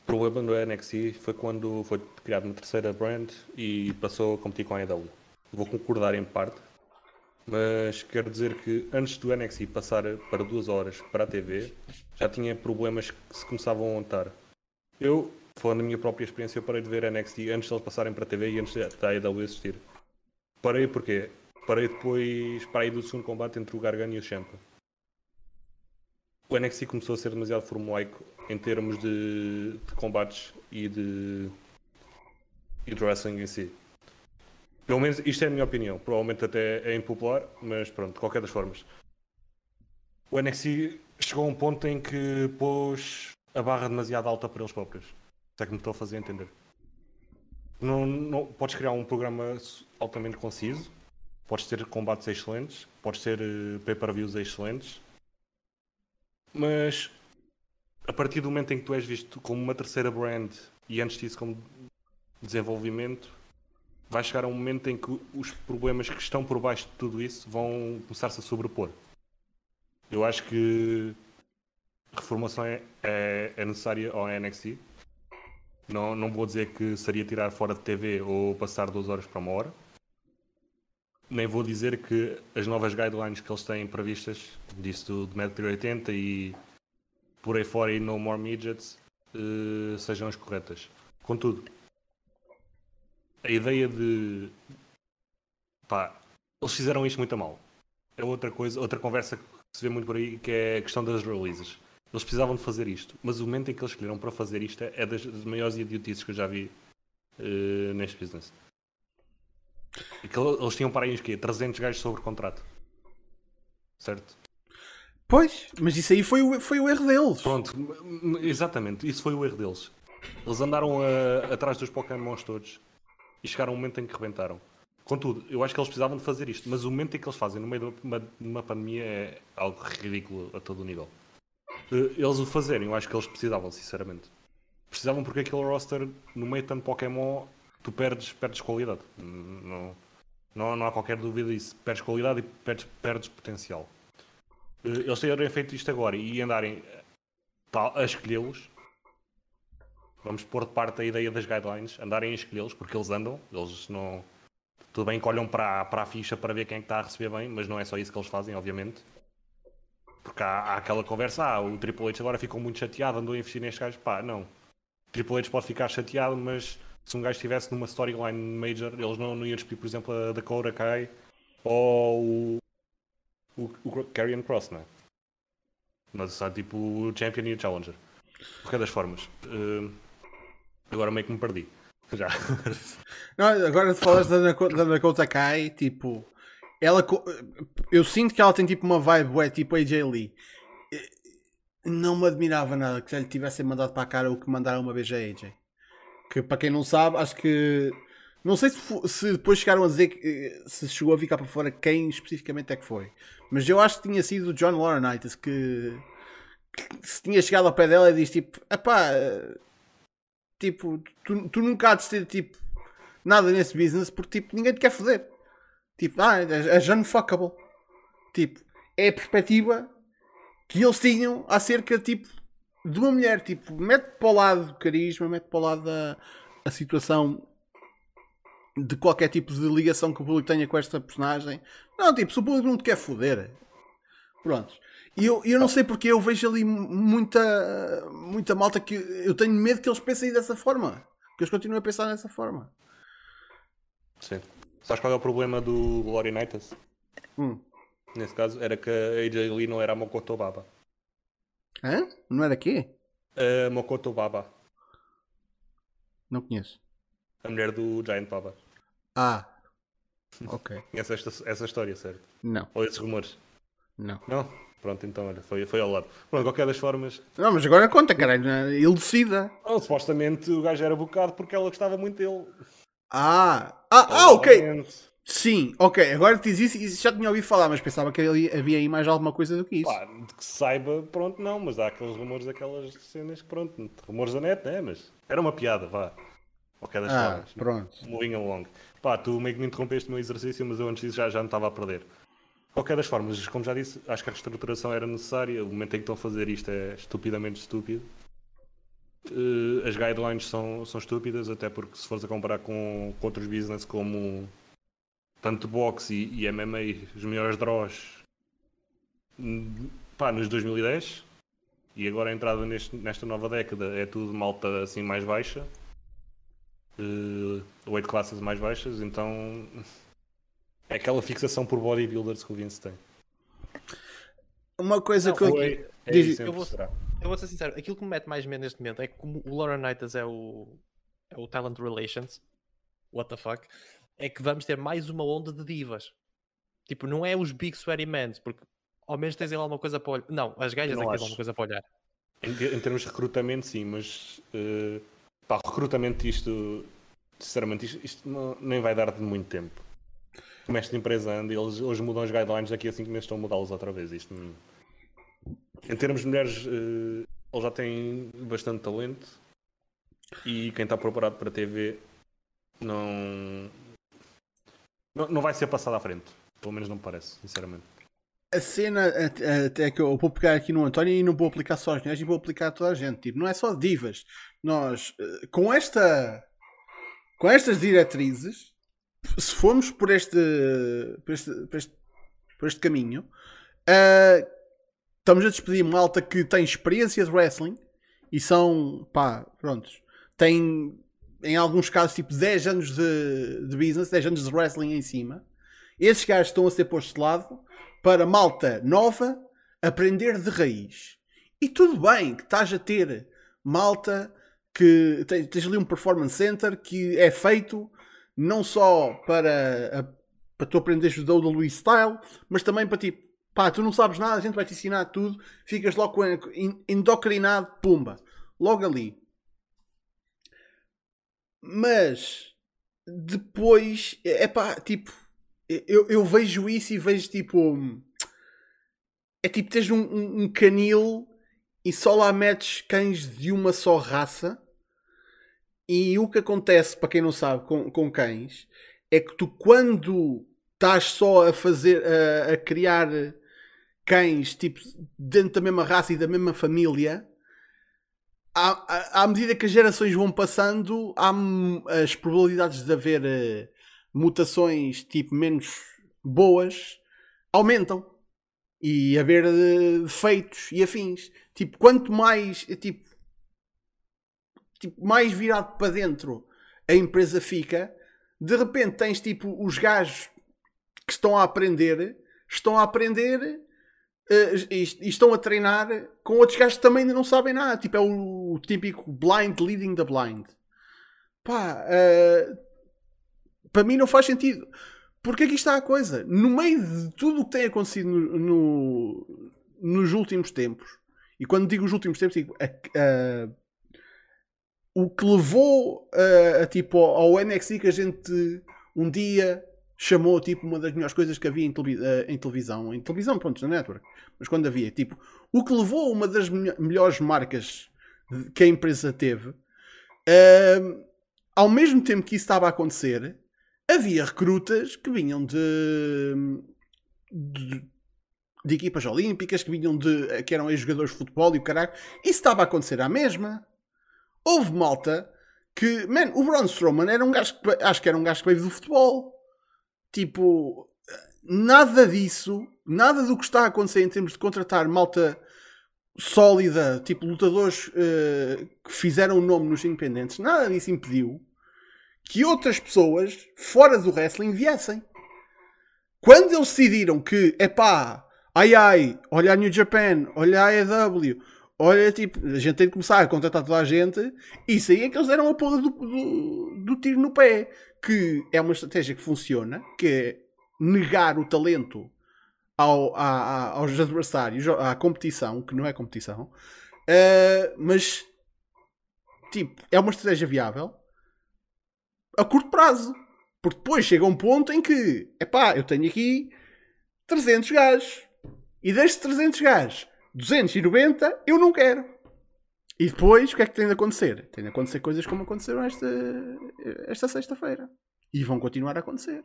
problema no NXT foi quando foi criado uma terceira brand e passou a competir com a AEW. Vou concordar em parte, mas quero dizer que antes do NXT passar para duas horas para a TV, já tinha problemas que se começavam a montar. Eu, falando da minha própria experiência, eu parei de ver NXT antes de eles passarem para a TV e antes da AEW existir. Parei porque parei depois para aí do segundo combate entre o Gargano e o Champa. O NXT começou a ser demasiado formulaico em termos de, de combates e de, e de wrestling em si. Pelo menos isto é a minha opinião. Provavelmente até é impopular, mas pronto, de qualquer das formas. O NXT chegou a um ponto em que pôs a barra demasiado alta para eles próprios. Se é que me estou a fazer entender. Não, não, podes criar um programa altamente conciso, podes ter combates excelentes, podes ter eh, pay-per-views excelentes, mas a partir do momento em que tu és visto como uma terceira brand e antes disso como desenvolvimento, vai chegar um momento em que os problemas que estão por baixo de tudo isso vão começar-se a sobrepor. Eu acho que reformulação é, é, é necessária ao NXT. Não, não vou dizer que seria tirar fora de TV ou passar duas horas para uma hora. Nem vou dizer que as novas guidelines que eles têm previstas, disso do Medicare 80 e por aí fora e No More Midgets, eh, sejam as corretas. Contudo, a ideia de. pá, eles fizeram isto muito a mal. É outra coisa, outra conversa que se vê muito por aí, que é a questão das releases. Eles precisavam de fazer isto, mas o momento em que eles escolheram para fazer isto é das, das maiores idiotices que eu já vi eh, neste business. E que eles tinham para aí uns quê? 300 gajos sobre contrato. Certo? Pois, mas isso aí foi o, foi o erro deles. Pronto, exatamente, isso foi o erro deles. Eles andaram a- atrás dos Pokémons todos e chegaram um momento em que rebentaram. Contudo, eu acho que eles precisavam de fazer isto, mas o momento em que eles fazem no meio de uma, uma pandemia é algo ridículo a todo o nível. Eh, Eles o fazerem, eu acho que eles precisavam, sinceramente. Precisavam porque aquele roster, no meio de tanto Pokémon, tu perdes, perdes qualidade. Não, não, não há qualquer dúvida disso. Perdes qualidade e perdes, perdes potencial. Eh, Eles terem feito isto agora e andarem a escolhê-los, vamos pôr de parte a ideia das guidelines, andarem a escolhê-los, porque eles andam, eles não. Tudo bem que olham para, para a ficha para ver quem é que está a receber bem, mas não é só isso que eles fazem, obviamente. Porque há, há aquela conversa, ah, o Triple H agora ficou muito chateado, andou a investir nestes gajos. Pá, não. Triple H pode ficar chateado, mas se um gajo estivesse numa storyline major, eles não, não iam escolher, por exemplo, a Dakota Kai ou o, o, o Karrion Cross, não é? Mas só tipo o Champion e o Challenger. De qualquer das formas. eh, agora meio que me perdi. Já. Não, agora tu falas da, da Dakota Kai, tipo, ela, eu sinto que ela tem tipo uma vibe, ué, tipo AJ Lee. Eh, Não me admirava nada que já lhe tivessem mandado para a cara o que mandaram uma vez a AJ. Que para quem não sabe, acho que. Não sei se, se depois chegaram a dizer que eh, se chegou a ficar para fora quem especificamente é que foi. Mas eu acho que tinha sido o John Laurinaitis que, que se tinha chegado ao pé dela e disse tipo: Epá, eh, tipo, tu, tu nunca há de ter tipo nada nesse business porque tipo, ninguém te quer foder. Tipo, ah, é, é unfuckable. Tipo, é a perspectiva que eles tinham acerca tipo, de uma mulher. Tipo, mete para o lado do carisma, mete para o lado da a situação de qualquer tipo de ligação que o público tenha com esta personagem. Não, tipo, se o público não te quer foder. Pronto. E eu, eu não sei porque eu vejo ali muita, muita malta que eu tenho medo que eles pensem dessa forma. Que eles continuem a pensar dessa forma. Sim. Sabes qual é o problema do Laurinaitis? Hum. Nesse caso, era que a AJ Lee não era a Mokoto Baba. Hã? Não era quê? A Mokoto Baba, Não conheço. a mulher do Giant Baba. Ah. Ok. Conhece esta, essa história, certo? Não, Ou esses rumores? não. Não? Pronto, então, olha, foi, foi ao lado. Pronto, de qualquer das formas, Não, mas agora conta, caralho. né? Ele decida. oh, supostamente o gajo era bocado porque ela gostava muito dele. Ah. Ah, ah ok. Sim, ok. Agora diz isso e já tinha ouvido falar, mas pensava que ali- havia aí mais alguma coisa do que isso. Pá, de que se saiba, pronto, não, mas há aqueles rumores, aquelas cenas que, pronto, rumores da net, né? Mas era uma piada, vá. Qualquer das Ah, formas. pronto. Moving along. Pá, tu meio que me interrompeste o meu exercício, mas eu antes disso já, já me estava a perder. De qualquer das formas, como já disse, acho que a reestruturação era necessária. O momento em que estão a fazer isto é estupidamente estúpido. Eh, as guidelines são, são estúpidas, até porque se fores a comparar com, com outros business como tanto boxe e, e MMA, os melhores draws pá, nos 2010 e agora a entrada neste- nesta nova década é tudo malta assim mais baixa uh, weight classes mais baixas, então é aquela fixação por bodybuilders que o Vince tem. Uma coisa Não, que eu. Foi, é diz- eu vou-. Eu vou ser sincero, aquilo que me mete mais medo neste momento é que como o Laurinaitis é o, é o Talent Relations, what the fuck, é que vamos ter mais uma onda de divas. Tipo, não é os Big Sweaty Mans, porque ao menos tens aí alguma coisa para olhar. Não, as gajas Eu é alguma coisa para olhar. Em, em termos de recrutamento, sim, mas uh, pá, recrutamento isto, sinceramente, isto, isto não- nem vai dar de muito tempo. Como esta empresa anda, eles hoje mudam as guidelines, daqui a 5 meses estão a mudá-los outra vez. Isto, não- em termos de mulheres, uh, eles já têm bastante talento e quem está preparado para TV não, não, não vai ser passado à frente. Pelo menos não me parece, sinceramente. A cena até que eu vou pegar aqui no António e não vou aplicar só aos mulheres vou aplicar a toda a gente. Tipo, não é só divas. Nós, eh, com esta. Com estas diretrizes, se formos por este. por este, por este, por este caminho, eh, estamos a despedir malta que tem experiência de wrestling e são. pá, prontos. Tem. Em alguns casos, tipo 10 anos de, de business, 10 anos de wrestling em cima. Esses gajos estão a ser postos de lado para malta nova aprender de raiz. E tudo bem que estás a ter malta que tens, ali um performance center que é feito não só para, a- para tu aprenderes o WWE style, mas também para tipo Pá, tu não sabes nada, a gente vai te ensinar tudo, ficas logo endocrinado, pumba. Logo ali. Mas depois, é pá, tipo, eu, eu vejo isso e vejo tipo. É tipo, tens um, um, um canil e só lá metes cães de uma só raça. E o que acontece, para quem não sabe, com, com cães, é que tu quando estás só a fazer, a, a criar cães tipo, dentro da mesma raça e da mesma família, à, à, medida que as gerações vão passando, há, m- as probabilidades de haver eh, mutações tipo menos boas aumentam e haver eh, defeitos e afins. Tipo, quanto mais eh, tipo, tipo, mais virado para dentro a empresa fica, de repente tens tipo os gajos que estão a aprender, estão a aprender eh, e, estão a treinar com outros gajos que também ainda não sabem nada. Tipo, é o, típico blind leading the blind. Pá, eh, para mim não faz sentido. Porque aqui está a coisa. No meio de tudo o que tem acontecido no- no- nos últimos tempos, e quando digo os últimos tempos, digo a- o que levou a, tipo, ao NXT que a gente um dia chamou tipo uma das melhores coisas que havia em, eh, televisão, em televisão, pronto, na network, mas quando havia, tipo, o que levou uma das melho- melhores marcas que a empresa teve, ehm, ao mesmo tempo que isso estava a acontecer, havia recrutas que vinham de, de, de equipas olímpicas, que vinham de que eram ex-jogadores de futebol e o caralho, isso estava a acontecer à mesma. Houve malta que, man, o Braun Strowman era um gajo que, acho que era um gajo que veio do futebol. Tipo, nada disso, nada do que está a acontecer em termos de contratar malta sólida, tipo lutadores eh, que fizeram o nome nos independentes, nada disso impediu que outras pessoas fora do wrestling viessem. Quando eles decidiram que, epá, ai ai, olha a New Japan, olha a olha tipo, a gente tem de começar a contratar toda a gente, isso aí é que eles deram a porra do, do, do tiro no pé. Que é uma estratégia que funciona, que é negar o talento ao, a- a- aos adversários, à competição, que não é competição, eh, mas tipo, é uma estratégia viável a curto prazo. Porque depois chega um ponto em que, epá, eu tenho aqui 300 gajos. E destes 300 gajos, 290 eu não quero. E depois, o que é que tem de acontecer? Tem de acontecer coisas como aconteceram esta, esta sexta-feira. E vão continuar a acontecer.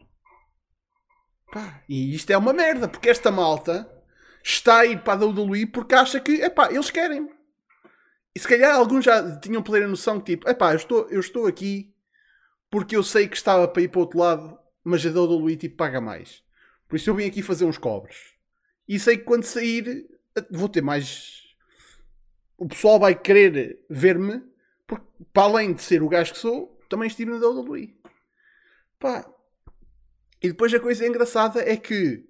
Pá, e isto é uma merda, porque esta malta está a ir para a WWE porque acha que, epá, eles querem. E se calhar alguns já tinham plena noção que, tipo, epá, eu estou, eu estou aqui porque eu sei que estava para ir para o outro lado, mas a WWE tipo, paga mais. Por isso eu vim aqui fazer uns cobres. E sei que quando sair vou ter mais. O pessoal vai querer ver-me, porque para além de ser o gajo que sou, também estive na WWE. Pá. E depois a coisa engraçada é que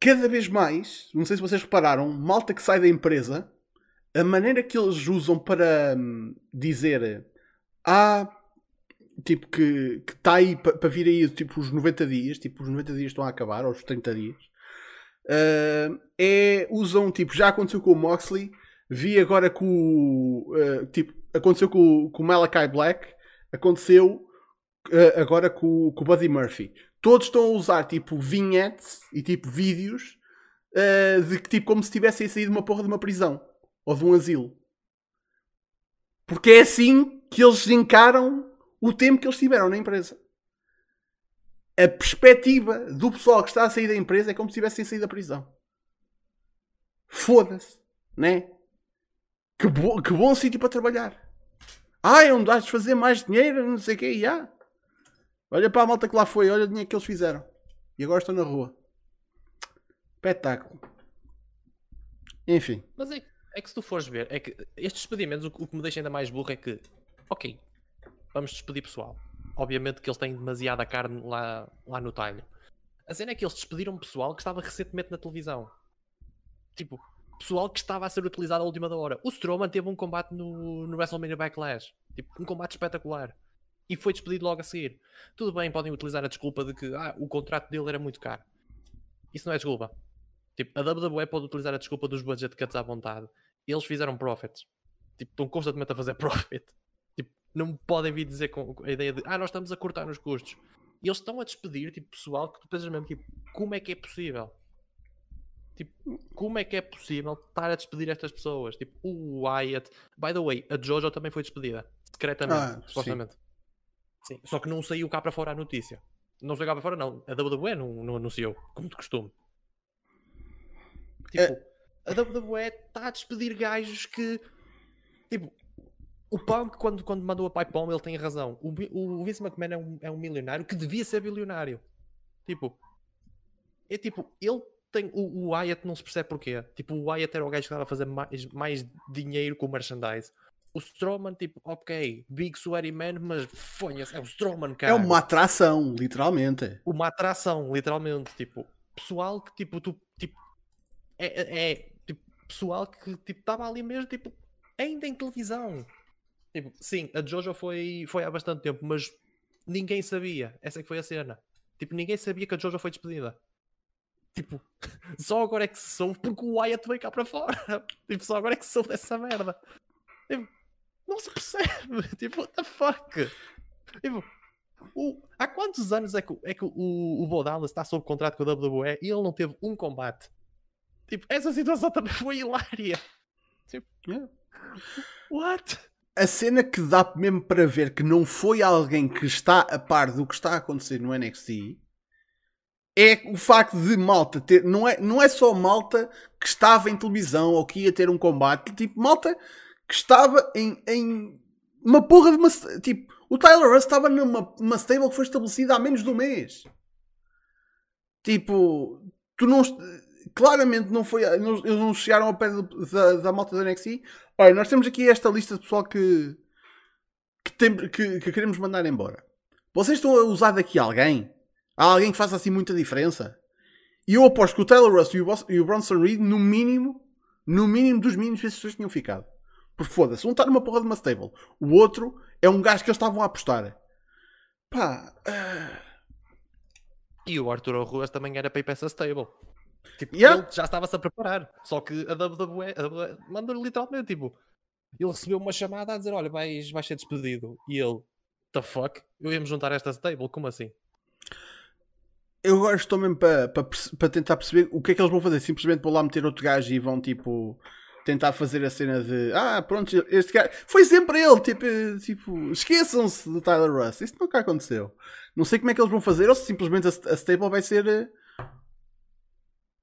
cada vez mais, não sei se vocês repararam, malta que sai da empresa, a maneira que eles usam para hum, dizer ah, tipo que está aí para vir aí tipo os 90 dias, tipo os 90 dias estão a acabar, ou os 30 dias, ah, é, usam tipo, já aconteceu com o Moxley, vi agora com o ah, tipo, aconteceu com, com o Malachi Black, aconteceu ah, agora com, com o Buddy Murphy. Todos estão a usar tipo vignettes e tipo vídeos ah, de que tipo como se tivessem saído de uma porra de uma prisão ou de um asilo. Porque é assim que eles encaram o tempo que eles tiveram na empresa. A perspectiva do pessoal que está a sair da empresa é como se tivessem saído da prisão. Foda-se, né? Que, bo que bom sítio para trabalhar. Ah, é onde vais fazer mais dinheiro, não sei o quê. Olha para a malta que lá foi, olha o dinheiro que eles fizeram. E agora estão na rua. Espetáculo. Enfim. Mas é, é que se tu fores ver, é que estes despedimentos, o, o que me deixa ainda mais burro é que, ok, vamos despedir pessoal. Obviamente que eles têm demasiada carne lá, lá no talho. A cena é que eles despediram pessoal que estava recentemente na televisão. Tipo, pessoal que estava a ser utilizado à última da hora. O Strowman teve um combate no, no WrestleMania Backlash. Tipo, um combate espetacular. E foi despedido logo a seguir. Tudo bem, podem utilizar a desculpa de que ah, o contrato dele era muito caro. Isso não é desculpa. Tipo, a WWE pode utilizar a desculpa dos budget cuts à vontade. Eles fizeram profits. Tipo, estão constantemente a fazer profit. Não podem vir dizer com a ideia de ah, nós estamos a cortar nos custos. E eles estão a despedir, tipo, pessoal que tu pensas mesmo, tipo, como é que é possível? Tipo, como é que é possível estar a despedir estas pessoas? Tipo, o Wyatt. By the way, a Jojo também foi despedida. Secretamente, Ah, sim. supostamente. Sim. Só que não saiu cá para fora a notícia. Não saiu cá para fora, não. A WWE não, não anunciou, como de costume. Tipo, É. a WWE está a despedir gajos que. Tipo, o Punk, quando, quando mandou a Pipe Bomb, ele tem razão. O, o Vince McMahon é um, é um milionário que devia ser bilionário. Tipo, é tipo, ele tem. O, o Wyatt não se percebe porquê. Tipo, o Wyatt era o gajo que estava a fazer mais, mais dinheiro com o merchandise. O Strowman, tipo, ok, Big Sweaty Man, mas fonha é o Strowman, cara. É uma atração, literalmente. Uma atração, literalmente. Tipo, pessoal que, tipo, tu, tipo, é, é- é, tipo, pessoal que, tipo, estava ali mesmo, tipo, ainda em televisão. Tipo, sim, a Jojo foi, foi há bastante tempo, mas ninguém sabia. Essa é que foi a cena. Tipo, ninguém sabia que a Jojo foi despedida. Tipo, só agora é que se soube porque o Wyatt veio cá para fora. Tipo, só agora é que se soube dessa merda. Tipo, não se percebe. Tipo, what the fuck? Tipo, o- há quantos anos é que, o- é que o, o Bo Dallas está sob contrato com a WWE e ele não teve um combate? Tipo, essa situação também foi hilária. Tipo, É. what? A cena que dá mesmo para ver que não foi alguém que está a par do que está a acontecer no NXT é o facto de malta ter. Não é, não é só malta que estava em televisão ou que ia ter um combate, tipo, malta que estava em, em uma porra de uma. Tipo, o Tyler Russ estava numa uma stable que foi estabelecida há menos de um mês. Tipo, tu não. Claramente não foi. Eles não chegaram ao pé da, da malta do NXT. Olha, nós temos aqui esta lista de pessoal que. que, tem, que, que queremos mandar embora. Vocês estão a usar daqui alguém? Há alguém que faça assim muita diferença? E eu aposto que o Taylor Russ e o, e o Bronson Reed, no mínimo, no mínimo dos mínimos, essas pessoas tinham ficado. Porque foda-se, um está numa porra de uma stable, o outro é um gajo que eles estavam a apostar. Pá, ah, E o Arturo Ruas também era para ir para essa stable. Tipo, Yeah. ele já estava-se a preparar. Só que a WWE, a WWE mandou-lhe literalmente, tipo, ele recebeu uma chamada a dizer: Olha, vais, vais ser despedido. E ele, the fuck? Eu ia me juntar a esta stable? Como assim? eu agora estou mesmo para perce- para tentar perceber o que é que eles vão fazer. Simplesmente vão lá meter outro gajo e vão tipo tentar fazer a cena de ah, pronto, este gajo foi sempre ele. Tipo, tipo esqueçam-se do Tyler Russ. Isso nunca aconteceu. Não sei como é que eles vão fazer ou se simplesmente a, a stable vai ser eh,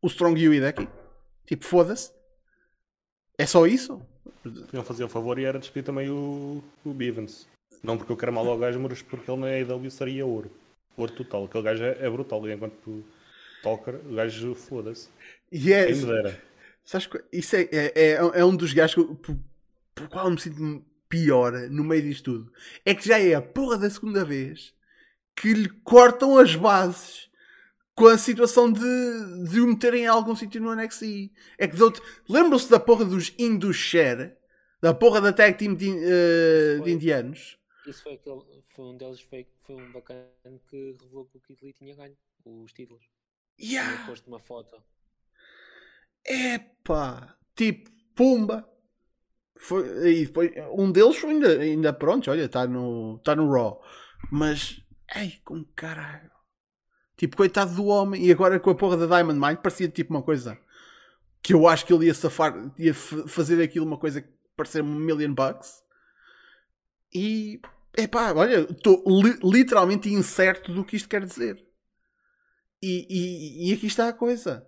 o Strong Yui daqui. Tipo, foda-se. É só isso? Podiam fazer o favor e era despedir também o, o Bivens. Não porque eu quero mal ao gajo, mas porque ele na AEW seria ouro. Ouro total. Aquele gajo é, é brutal. E enquanto Talker, o gajo foda-se. É, Quem me dera. Sabes isso é, é, é, é um dos gajos que por, por qual eu me sinto pior no meio disto tudo. É que já é a porra da segunda vez que lhe cortam as bases com a situação de, de o meterem em algum sítio no NXT. É que lembram-se da porra dos Indusher, da porra da tag team de, de Foi. indianos. Isso foi, aquele, foi um deles, foi, foi um bacana que revelou que o Kid Lee tinha ganho os títulos. Tinha Yeah. posto uma foto. Epá, tipo, pumba. Foi, e depois, um deles foi ainda, ainda pronto, olha, está no, tá no Raw. Mas, ei, com caralho. Tipo, coitado do homem. E agora com a porra da Diamond Mine, parecia tipo uma coisa que eu acho que ele ia safar, ia fazer aquilo uma coisa que parecia um million bucks. E, epá, olha, estou li- literalmente incerto do que isto quer dizer. E, e, e aqui está a coisa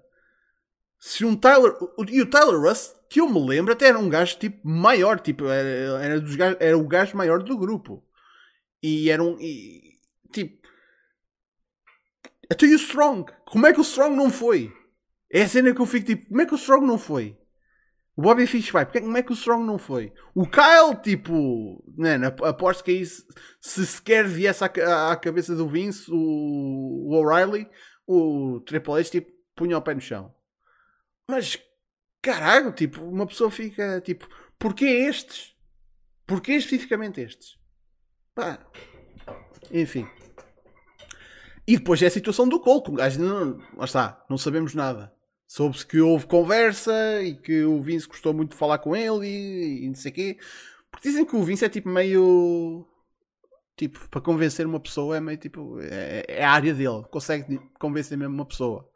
se um Tyler e o Tyler Russ que eu me lembro até era um gajo tipo maior tipo era, era, dos gajos- era o gajo maior do grupo e era um e, tipo até e o Strong como é que o Strong não foi é a cena que eu fico tipo como é que o Strong não foi o Bobby Fish vai porque, como é que o Strong não foi o Kyle tipo man, ap- aposto que aí se, se sequer viesse à, à cabeça do Vince o, o O'Reilly o Triple H tipo punha o pé no chão mas caralho, tipo, uma pessoa fica tipo, porquê estes? Porquê especificamente estes? Pá, enfim. E depois é a situação do Cole, que gajo não, lá está, não sabemos nada. Soube-se que houve conversa e que o Vince gostou muito de falar com ele e, e não sei o quê. Porque dizem que o Vince é tipo meio. Tipo, para convencer uma pessoa é meio tipo. É, é a área dele. Consegue convencer mesmo uma pessoa.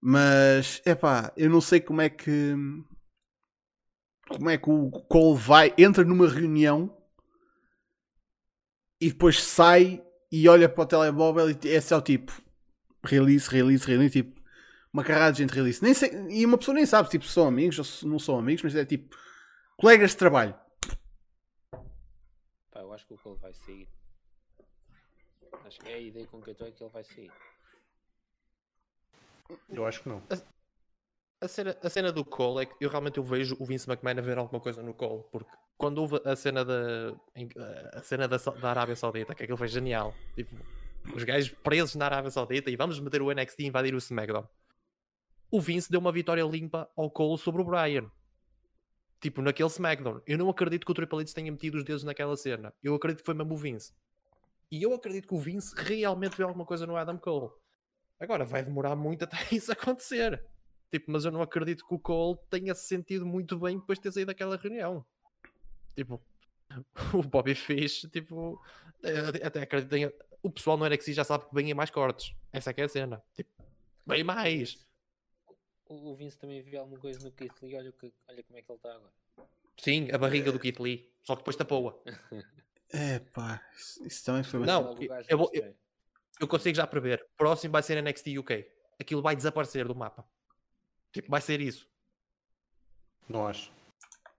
Mas, é pá, eu não sei como é que. Como é que o Cole vai. Entra numa reunião e depois sai e olha para o telemóvel e é só tipo. Release, release, release. Tipo, uma carrada de gente release. Nem sei, e uma pessoa nem sabe tipo, se são amigos ou se não são amigos, mas é tipo. Colegas de trabalho. Pá, eu acho que o Cole vai sair. Acho que é a ideia com que eu estou é que ele vai sair. Eu acho que não. A cena, a cena do Cole é que eu realmente eu vejo o Vince McMahon a ver alguma coisa no Cole, porque quando houve a cena da, a cena da, da Arábia Saudita, que aquilo foi genial, tipo, os gajos presos na Arábia Saudita e vamos meter o NXT e invadir o SmackDown. O Vince deu uma vitória limpa ao Cole sobre o Brian. Tipo, naquele SmackDown. Eu não acredito que o Triple H tenha metido os dedos naquela cena. Eu acredito que foi mesmo o Vince. E eu acredito que o Vince realmente viu alguma coisa no Adam Cole. Agora, vai demorar muito até isso acontecer. Tipo, mas eu não acredito que o Cole tenha se sentido muito bem depois de ter saído daquela reunião. Tipo, o Bobby Fish, tipo, eh, até acredito que tenha... O pessoal no NXT já sabe que vem em mais cortes. Essa é que é a cena. Tipo, bem mais. O, o Vince também viu alguma coisa no Keith Lee, olha, o que- olha como é que ele está agora. Sim, a barriga do Kit Lee. Só que depois tapou-a. É pá, isso, também foi Não, eu na vou- eu-. Eu consigo já prever. Próximo vai ser NXT UK. Aquilo vai desaparecer do mapa. Tipo, vai ser isso. Não acho.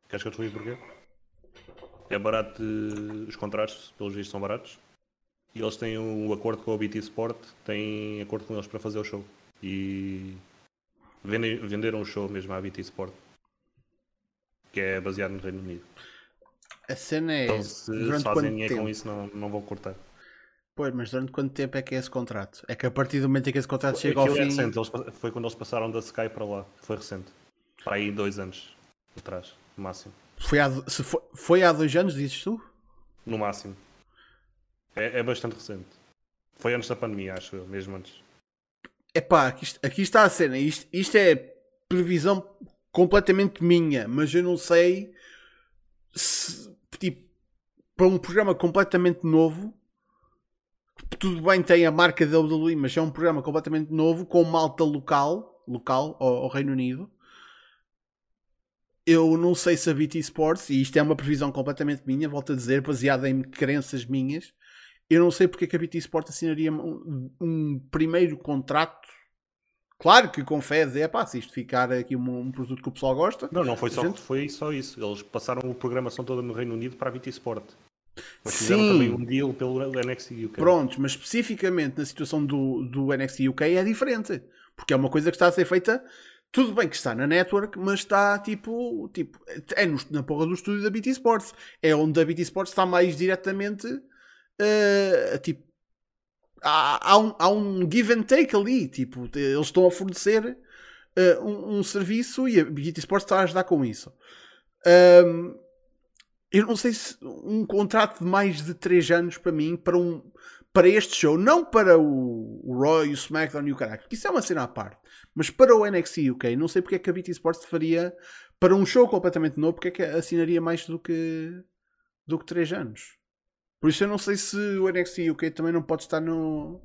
Queres que eu te explique porquê? É barato, os contratos, pelos vistos, são baratos. E eles têm um acordo com a BT Sport, têm acordo com eles para fazer o show. E vendem- venderam o show mesmo à BT Sport, que é baseado no Reino Unido. A cena é. Então, se, se fazem quanto dinheiro tempo? com isso, não, não vão cortar. Pois, mas durante quanto tempo é que é esse contrato? É que a partir do momento em que esse contrato chega ao é fim. recente, eles foi quando eles passaram da Sky para lá. Foi recente. Para aí dois anos atrás, no máximo. Foi há, se foi, foi há dois anos, dizes tu? No máximo. É, é bastante recente. Foi antes da pandemia, acho eu, mesmo antes. Epá, aqui, est- aqui está a cena. Isto, isto é previsão completamente minha, mas eu não sei se, tipo, para um programa completamente novo, tudo bem, tem a marca da WWE, mas é um programa completamente novo, com malta local, local ao, ao Reino Unido. Eu não sei se a BT Sports, e isto é uma previsão completamente minha, volto a dizer, baseada em crenças minhas, eu não sei porque é que a BT Sport assinaria um, um primeiro contrato. Claro que com fé é pá, se isto ficar aqui um, um produto que o pessoal gosta. Não, não foi só, Gente- foi só isso. Eles passaram a programação toda no Reino Unido para a VT Sport. Mas fizeram Sim. também um deal pelo NXT UK. Prontos, mas especificamente na situação do, do NXT UK é diferente. Porque é uma coisa que está a ser feita. Tudo bem que está na network, mas está tipo. tipo é no- na porra do estúdio da BT Sports. É onde a BT Sports está mais diretamente. eh, tipo. Há, há um, há um give and take ali. Tipo, eles estão a fornecer eh, um, um serviço e a BT Sports está a ajudar com isso. Ahm, eu não sei se um contrato de mais de 3 anos para mim, para, um, para este show, não para o, e o SmackDown e o caralho, porque isso é uma cena à parte, mas para o NXT UK, não sei porque é que a BT Sports faria para um show completamente novo, porque é que assinaria mais do que do que 3 anos. Por isso eu não sei se o NXT UK também não pode estar no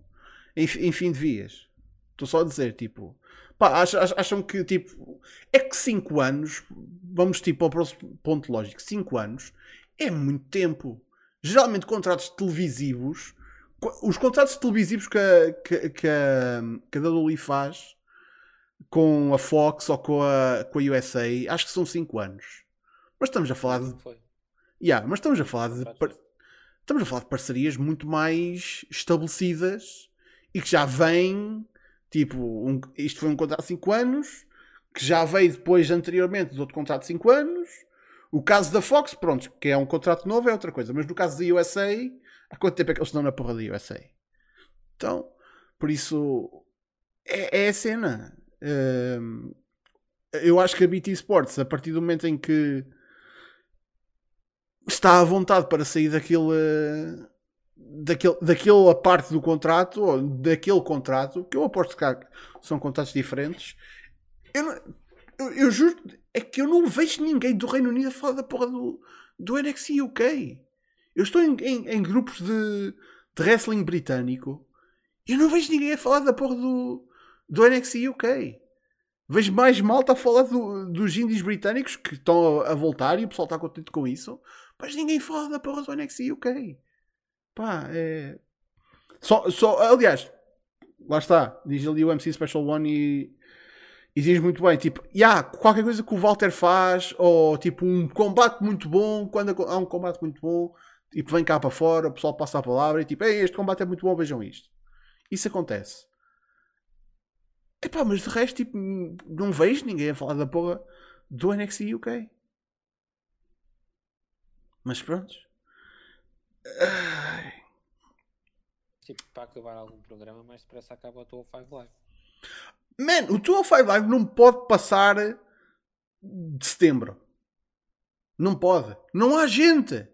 em, em fim de vias. Estou só a dizer, tipo, pá, ach- ach- acham que tipo é que 5 anos, vamos tipo ao próximo ponto lógico, 5 anos é muito tempo. Geralmente contratos televisivos, os contratos televisivos que a, que, que a, que a WWE faz com a Fox ou com a, com a USA, acho que são 5 anos. Mas estamos a falar de Foi. Yeah, mas estamos a falar de par- estamos a falar de parcerias muito mais estabelecidas e que já vêm tipo, um- isto foi um contrato de 5 anos que já veio depois anteriormente de outro contrato de 5 anos. O caso da Fox, pronto, que é um contrato novo é outra coisa, mas no caso da USA, há quanto tempo é que eles estão na porra da USA? Então, por isso é, é a cena. Hum, eu acho que a BT Sports, a partir do momento em que está à vontade para sair daquele, daquele, daquela parte do contrato, ou daquele contrato, que eu aposto que são contratos diferentes, eu, eu, eu juro, é que eu não vejo ninguém do Reino Unido a falar da porra do, do NXT UK. Eu estou em, em- em grupos de, de wrestling britânico e não vejo ninguém a falar da porra do, do NXT UK. Vejo mais malta a falar do- dos indies britânicos que estão a, a voltar e o pessoal está contente com isso. Mas ninguém fala da porra do NXT UK. Pá, é. Só, só, aliás, lá está. Diz ali o MC Special One e, e diz muito bem: tipo, yeah, qualquer coisa que o Walter faz, ou tipo um combate muito bom. Quando há um combate muito bom, tipo, vem cá para fora, o pessoal passa a palavra e tipo, Ei, este combate é muito bom, vejam isto. Isso acontece. Epá, mas de resto, tipo, não vejo ninguém a falar da porra do NXT UK. Mas pronto. Ai. Tipo, para acabar algum programa, mais depressa acaba o tua 5 Live. Man, o 205 Live não pode passar de setembro. Não pode. Não há gente.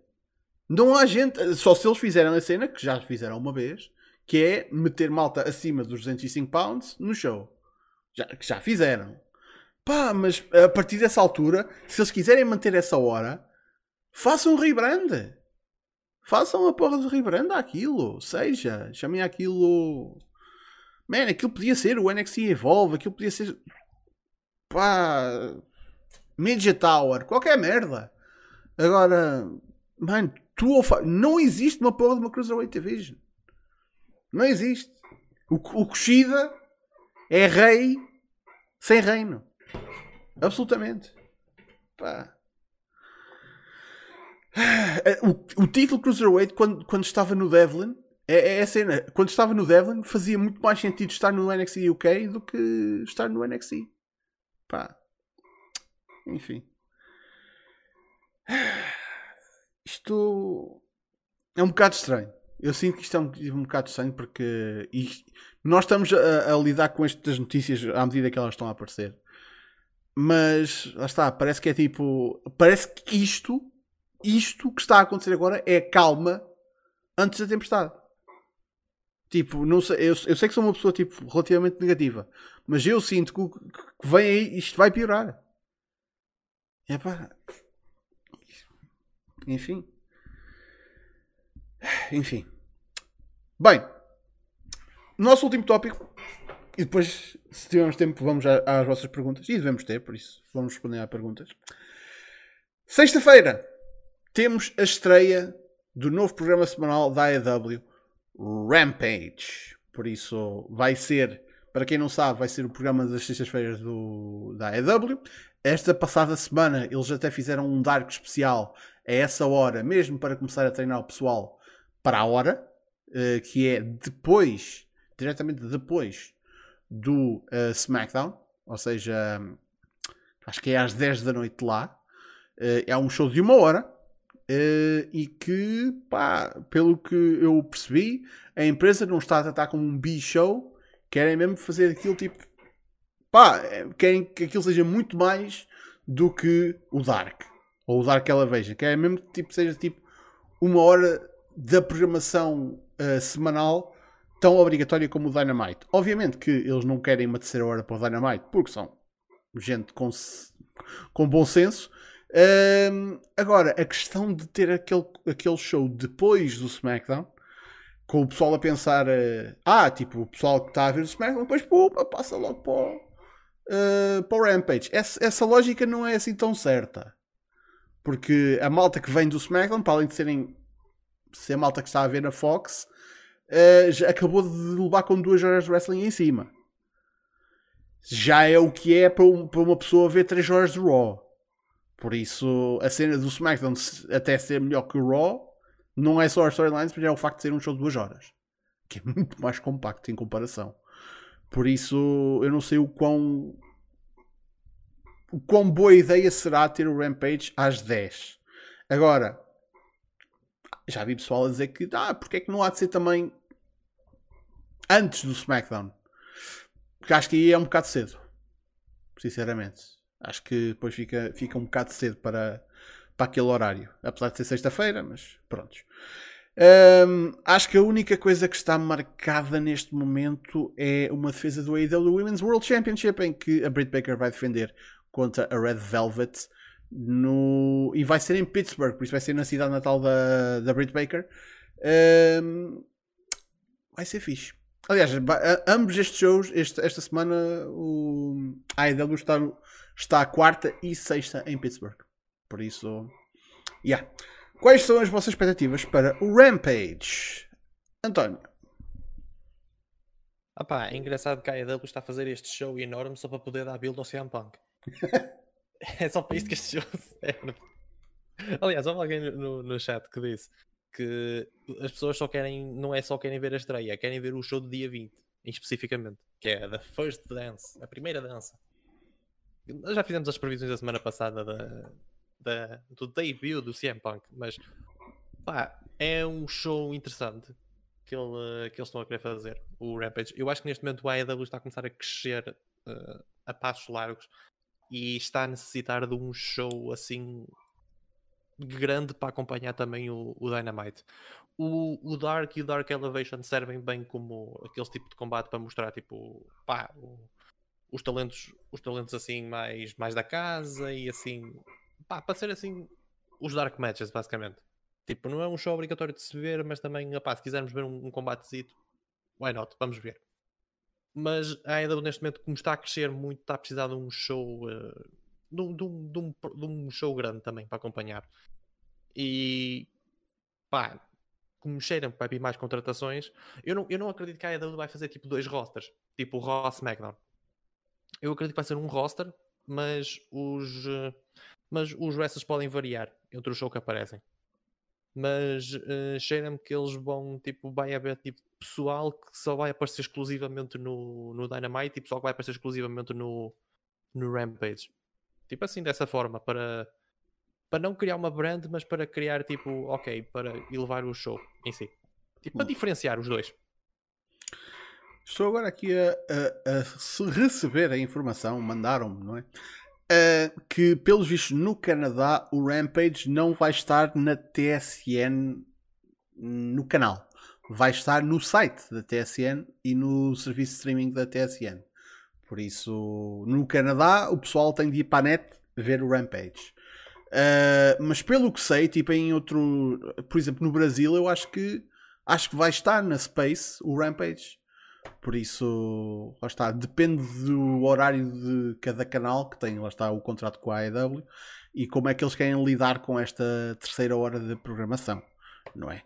Não há gente. Só se eles fizeram a cena, que já fizeram uma vez, que é meter malta acima dos 205 pounds no show. Já, que já fizeram. Pá, mas a partir dessa altura, se eles quiserem manter essa hora, façam um rebrand. Façam a porra do rebrand àquilo. Seja, chamem aquilo. Man, aquilo podia ser o NXT Evolve, aquilo podia ser. Pá. Media Tower, qualquer merda. Agora, mano, tu ou fa- não existe uma porra de uma Cruiserweight Division. Não existe. O, o Kushida é rei sem reino. Absolutamente. Pá. O, o título Cruiserweight, quando, quando estava no Devlin, é, é a cena. Quando estava no Devlin, fazia muito mais sentido estar no NXT UK do que estar no NXT. Pá. Enfim. Isto é um bocado estranho. Eu sinto que isto é um, um bocado estranho porque isto- nós estamos a, a lidar com estas notícias à medida que elas estão a aparecer. Mas lá está, parece que é tipo. Parece que isto, isto que está a acontecer agora é a calma antes da tempestade. Tipo, não sei, eu, eu sei que sou uma pessoa tipo, relativamente negativa, mas eu sinto que, que vem aí, isto vai piorar. Epá. Enfim. Enfim. Bem, nosso último tópico, e depois, se tivermos tempo, vamos às vossas perguntas. E devemos ter, por isso, vamos responder às perguntas. Sexta-feira, temos a estreia do novo programa semanal da AEW, Rampage. Por isso, vai ser, para quem não sabe, vai ser o programa das sextas-feiras da AEW. Esta passada semana, eles até fizeram um Dark especial a essa hora, mesmo para começar a treinar o pessoal para a hora, eh, que é depois, diretamente depois do eh, SmackDown, ou seja, acho que é às 10 da noite lá. Eh, é um show de uma hora e que, pá, pelo que eu percebi, a empresa não está a tratar como um B-show, querem mesmo fazer aquilo tipo, pá, eh, querem que aquilo seja muito mais do que o Dark, ou o Dark Elevation, querem mesmo que tipo, seja tipo uma hora da programação eh, semanal tão obrigatória como o Dynamite. Obviamente que eles não querem uma terceira hora para o Dynamite, porque são gente com, com bom senso. Ahm, agora, a questão de ter aquele, aquele show depois do SmackDown, com o pessoal a pensar, eh, ah, tipo, o pessoal que está a ver o SmackDown, depois pô, passa logo para o, eh, para o Rampage. Essa, essa lógica não é assim tão certa. Porque a malta que vem do SmackDown, para além de serem ser a malta que está a ver na Fox, eh, já acabou de levar com duas horas de wrestling em cima. Já é o que é para, um- para uma pessoa ver 3 horas de Raw. Por isso, a cena do SmackDown até ser melhor que o Raw, não é só as storylines, mas é o facto de ser um show de 2 horas. Que é muito mais compacto em comparação. Por isso, eu não sei o quão. O quão boa ideia será ter o Rampage às 10. Agora, já vi pessoal a dizer que, ah, porque é que não há de ser também antes do SmackDown? Porque acho que aí é um bocado cedo. Sinceramente. Acho que depois fica, fica um bocado cedo para, para aquele horário. Apesar de ser sexta-feira, mas pronto. Ahm, acho que a única coisa que está marcada neste momento é uma defesa do AEW Women's World Championship em que a Britt Baker vai defender contra a Red Velvet no... e vai ser em Pittsburgh, por isso vai ser na cidade natal da, da Britt Baker. Ahm, vai ser fixe. Aliás, ambos estes shows, este- esta semana, o AEW está, está quarta e sexta em Pittsburgh. Por isso, yeah. Quais são as vossas expectativas para o Rampage? António, Ah pá, é engraçado que a AEW está a fazer este show enorme só para poder dar build ao CM Punk. é só para isso que este show serve. Aliás, houve alguém no- no, chat que disse que as pessoas só querem, não é só querem ver a estreia, querem ver o show do dia 20, especificamente, que é The First Dance, a primeira dança. Nós já fizemos as previsões da semana passada da, da- do debut do CM Punk, mas pá, é um show interessante que, ele, que eles estão a querer fazer, o Rampage. Eu acho que neste momento o AEW está a começar a crescer eh, a passos largos e está a necessitar de um show assim grande para acompanhar também o, o Dynamite. O, o Dark e o Dark Elevation servem bem como aquele tipo de combate para mostrar tipo pá, o- os talentos, os talentos assim mais, mais da casa e assim pá, para ser assim os Dark Matches basicamente. Tipo, não é um show obrigatório de se ver, mas também, opá, se quisermos ver um, um combatezito, why not? Vamos ver. Mas a AEW neste momento, como está a crescer muito, está a precisar de um show eh, de, um, de um- de um de um show grande também para acompanhar. E pá, como cheira que vai vir mais contratações, eu não, eu não acredito que a AEW vai fazer tipo dois rosters, tipo o Raw. Eu acredito que vai ser um roster, mas os, eh, mas os wrestlers podem variar entre o show que aparecem mas eh, cheira-me que eles vão, tipo, vai haver tipo, pessoal que só vai aparecer exclusivamente no, no Dynamite e pessoal que vai aparecer exclusivamente no, no Rampage. Tipo assim, dessa forma, para, para não criar uma brand, mas para criar, tipo, ok, para elevar o show em si. Tipo, para Hum. diferenciar os dois. estou agora aqui a, a- a receber a informação, mandaram-me, não é? Ah, que, pelos vistos, no Canadá, o Rampage não vai estar na TSN no canal. Vai estar no site da TSN e no serviço de streaming da TSN. Por isso, no Canadá, o pessoal tem de ir para a net ver o Rampage. Ah, mas pelo que sei, tipo em outro, por exemplo, no Brasil, eu acho que acho que vai estar na Space o Rampage. Por isso, lá está, depende do horário de cada canal que tem, lá está o contrato com a AEW e como é que eles querem lidar com esta terceira hora de programação, não é?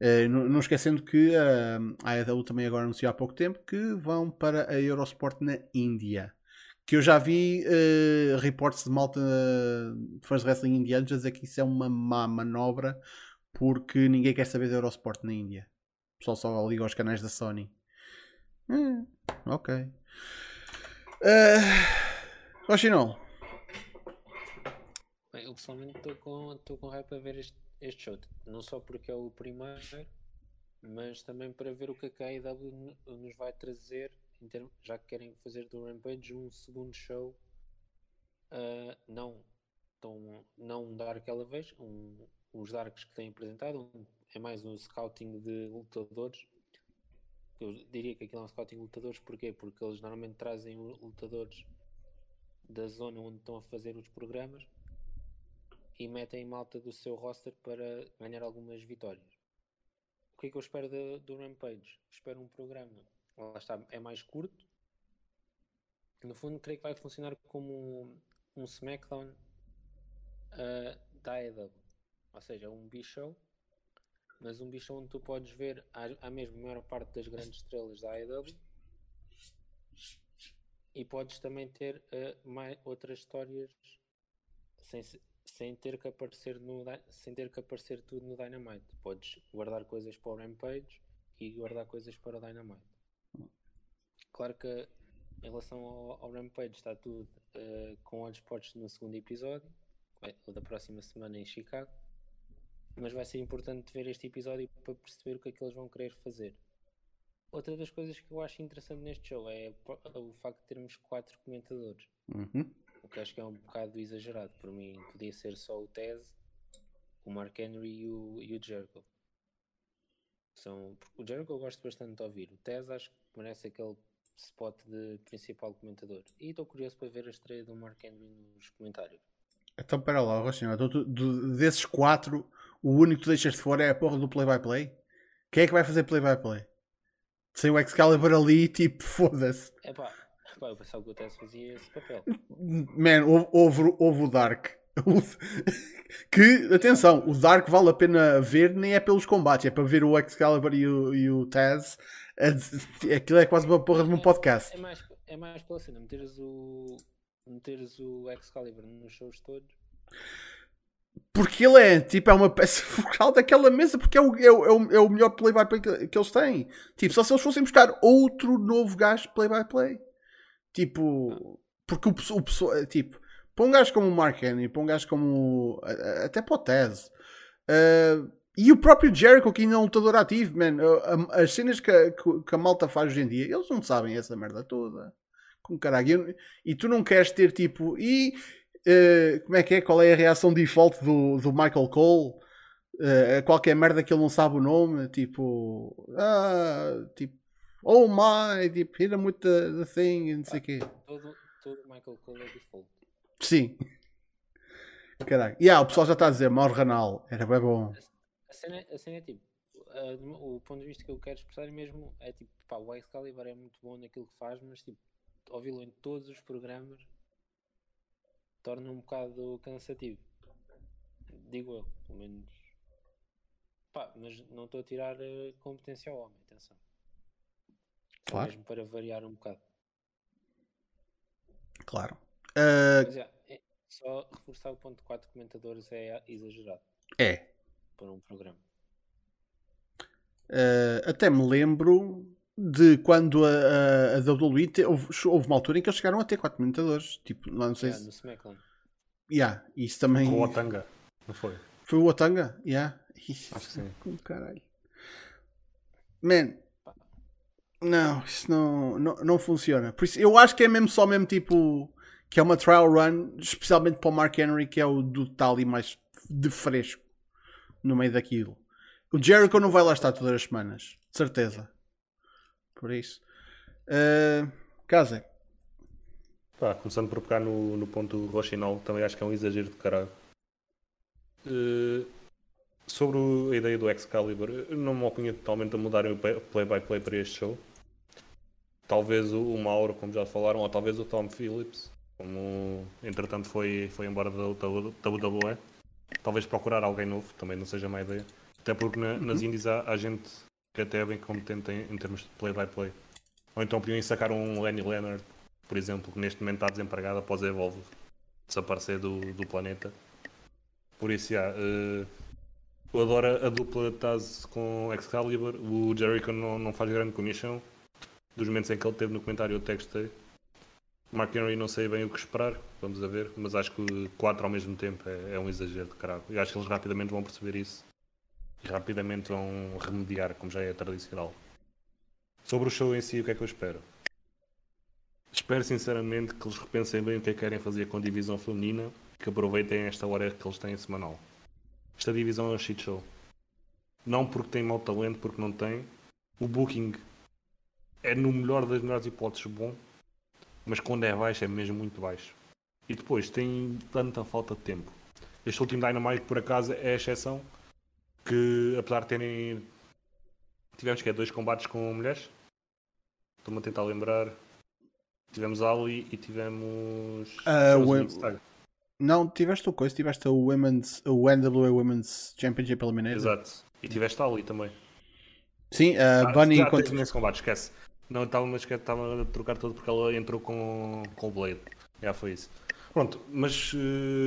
Eh, não, esquecendo que ah, a AEW também agora anunciou há pouco tempo que vão para a Eurosport na Índia. Que eu já vi eh, reportes de malta de fãs de wrestling indianos a dizer que isso é uma má manobra porque ninguém quer saber da Eurosport na Índia. O pessoal só liga aos canais da Sony. Hum, ok. Uh, Oxinol, Bem, eu pessoalmente estou com, estou com hype a ver este, este show. Não só porque é o primeiro, mas também para ver o que a KIW no- nos vai trazer, em termos, já que querem fazer do Rampage um segundo show. ah, não tão, não Dark Elevation, um, os Darks que têm apresentado, um- é mais um scouting de lutadores. Eu diria que aquilo é um scouting lutadores, porquê? Porque eles normalmente trazem lutadores da zona onde estão a fazer os programas e metem malta do seu roster para ganhar algumas vitórias. O que é que eu espero do Rampage? Espero um programa, lá está, é mais curto. No fundo, creio que vai funcionar como um, um SmackDown ah, da AEW. Ou seja, um B-Show, mas um B-Show onde tu podes ver a, a mesma maior parte das grandes estrelas da AEW e podes também ter ah, mai- outras histórias sem, se- sem ter que aparecer no sem ter que aparecer tudo no Dynamite. Podes guardar coisas para o Rampage e guardar coisas para o Dynamite. Claro que em relação ao, ao Rampage está tudo eh, com olhos postos no segundo episódio, vai- o da próxima semana em Chicago. Mas vai ser importante ver este episódio para perceber o que é que eles vão querer fazer. Outra das coisas que eu acho interessante neste show é o facto de termos quatro comentadores. Uhum. O que acho que é um bocado exagerado. Por mim, podia ser só o Tez, o Mark Henry e o, e o Jericho. São, o Jericho eu gosto bastante de ouvir. O Tez acho que merece aquele spot de principal comentador. E estou curioso para ver a estreia do Mark Henry nos comentários. Então, pera lá, Rochinho. Então, tu- do- desses quatro, o único que tu deixas de fora é a porra do play-by-play? Quem é que vai fazer play-by-play? Sem o Excalibur ali, tipo, foda-se. É pá, eu pensava que o Tez fazia esse papel. Man, houve, houve, houve o Dark. que, atenção, o Dark vale a pena ver, nem é pelos combates, é para ver o Excalibur e o, e o Taz. Aquilo é quase uma porra de um podcast. É mais, é mais pela cena, meteres o, meteres o Excalibur nos shows todos. Porque ele é, tipo, é uma peça focal daquela mesa, porque é o, é o, é o, é melhor play-by-play que, que eles têm. Tipo, só se eles fossem buscar outro novo gajo play-by-play. Tipo, porque o, o pessoal, tipo, para um gajo como o Mark Henry, para um gajo como, a- a- até para o eh, e o próprio Jericho, que ainda é um lutador ativo, man, as cenas que, que- que a malta faz hoje em dia, eles não sabem essa merda toda. Com caralho. E, tu não queres ter, tipo, e Uh, como é que é? Qual é a reação default do, do Michael Cole? Uh, a qualquer merda que ele não sabe o nome, tipo, ah, tipo, oh my, tipo, hit him with the, the thing, e não sei o quê. Todo, todo Michael Cole é default. Sim, caralho. E yeah, o pessoal já está a dizer, Mauro Ranal, era bem bom. A cena, a cena é tipo, o ponto de vista que eu quero expressar é mesmo, é tipo, pá, o Excalibur é muito bom naquilo que faz, mas tipo, ouvi-lo em todos os programas torna um bocado cansativo. Digo eu, pelo menos. Pá, mas não estou a tirar eh, competência ao homem, atenção. Só Claro. mesmo para variar um bocado. Claro. Uh, Mas já, é- só reforçar o ponto de 4 comentadores é exagerado é, para um programa. Uh, até me lembro de quando a, a, a WWE te- houve, houve uma altura em que eles chegaram a ter 4 comentadores. Tipo, lá não sei Yeah, se. no SmackDown. Yeah, isso também. Com o Otanga, não foi? Foi o Otanga? Yeah. Isso, Acho que sim. caralho. Man. Não, isso não, não, não funciona. Por isso, eu acho que é mesmo só mesmo tipo. Que é uma trial run, especialmente para o Mark Henry, que é o do tal e mais de fresco no meio daquilo. O Jericho não vai lá estar todas as semanas, de certeza. Por isso. Uh, Casa, Pá, começando por pegar no, no ponto Rochinol, também acho que é um exagero de caralho. Eh, sobre a ideia do Excalibur, não me opunha totalmente a mudarem o play-by-play para este show. Talvez o, Mauro, como já falaram, ou talvez o Tom Phillips, como entretanto foi, foi embora da, WWE. Talvez procurar alguém novo, também não seja má ideia. Até porque na- nas indies há, há gente que até é bem competente em, em termos de play-by-play. Ou então podiam sacar um Lenny Leonard, por exemplo, que neste momento está desempregado após a Evolve desaparecer do, do planeta. Por isso, já, eh, eu adoro a dupla Taz com Excalibur. O Jericho não, não faz grande comissão. Dos momentos em que ele teve no comentário, eu gostei. Mark Henry não sei bem o que esperar, vamos a ver, mas acho que quatro ao mesmo tempo é, é um exagero de caralho. E acho que eles rapidamente vão perceber isso e rapidamente vão remediar, como já é tradicional. Sobre o show em si, o que é que eu espero? Espero sinceramente que eles repensem bem o que é que querem fazer com a divisão feminina, que aproveitem esta hora que eles têm semanal. Esta divisão é um shit show. Não porque tem mau talento, porque não tem. O booking é no melhor das melhores hipóteses bom, mas quando é baixo é mesmo muito baixo. E depois tem tanta falta de tempo. Este último Dynamite por acaso é a exceção, que apesar de terem tivemos que é dois combates com mulheres. Estou-me a tentar lembrar. Tivemos Ali e tivemos. Tag. não tiveste o coisa, tiveste o, Women's, o NWA Women's Championship Eliminator. Exato. E tiveste Ali também. Sim, a Ah, Bunny já teve nesse combate, esquece. Não, estava estava a trocar todo porque ela entrou com, com o Blade. Já foi isso. Pronto, mas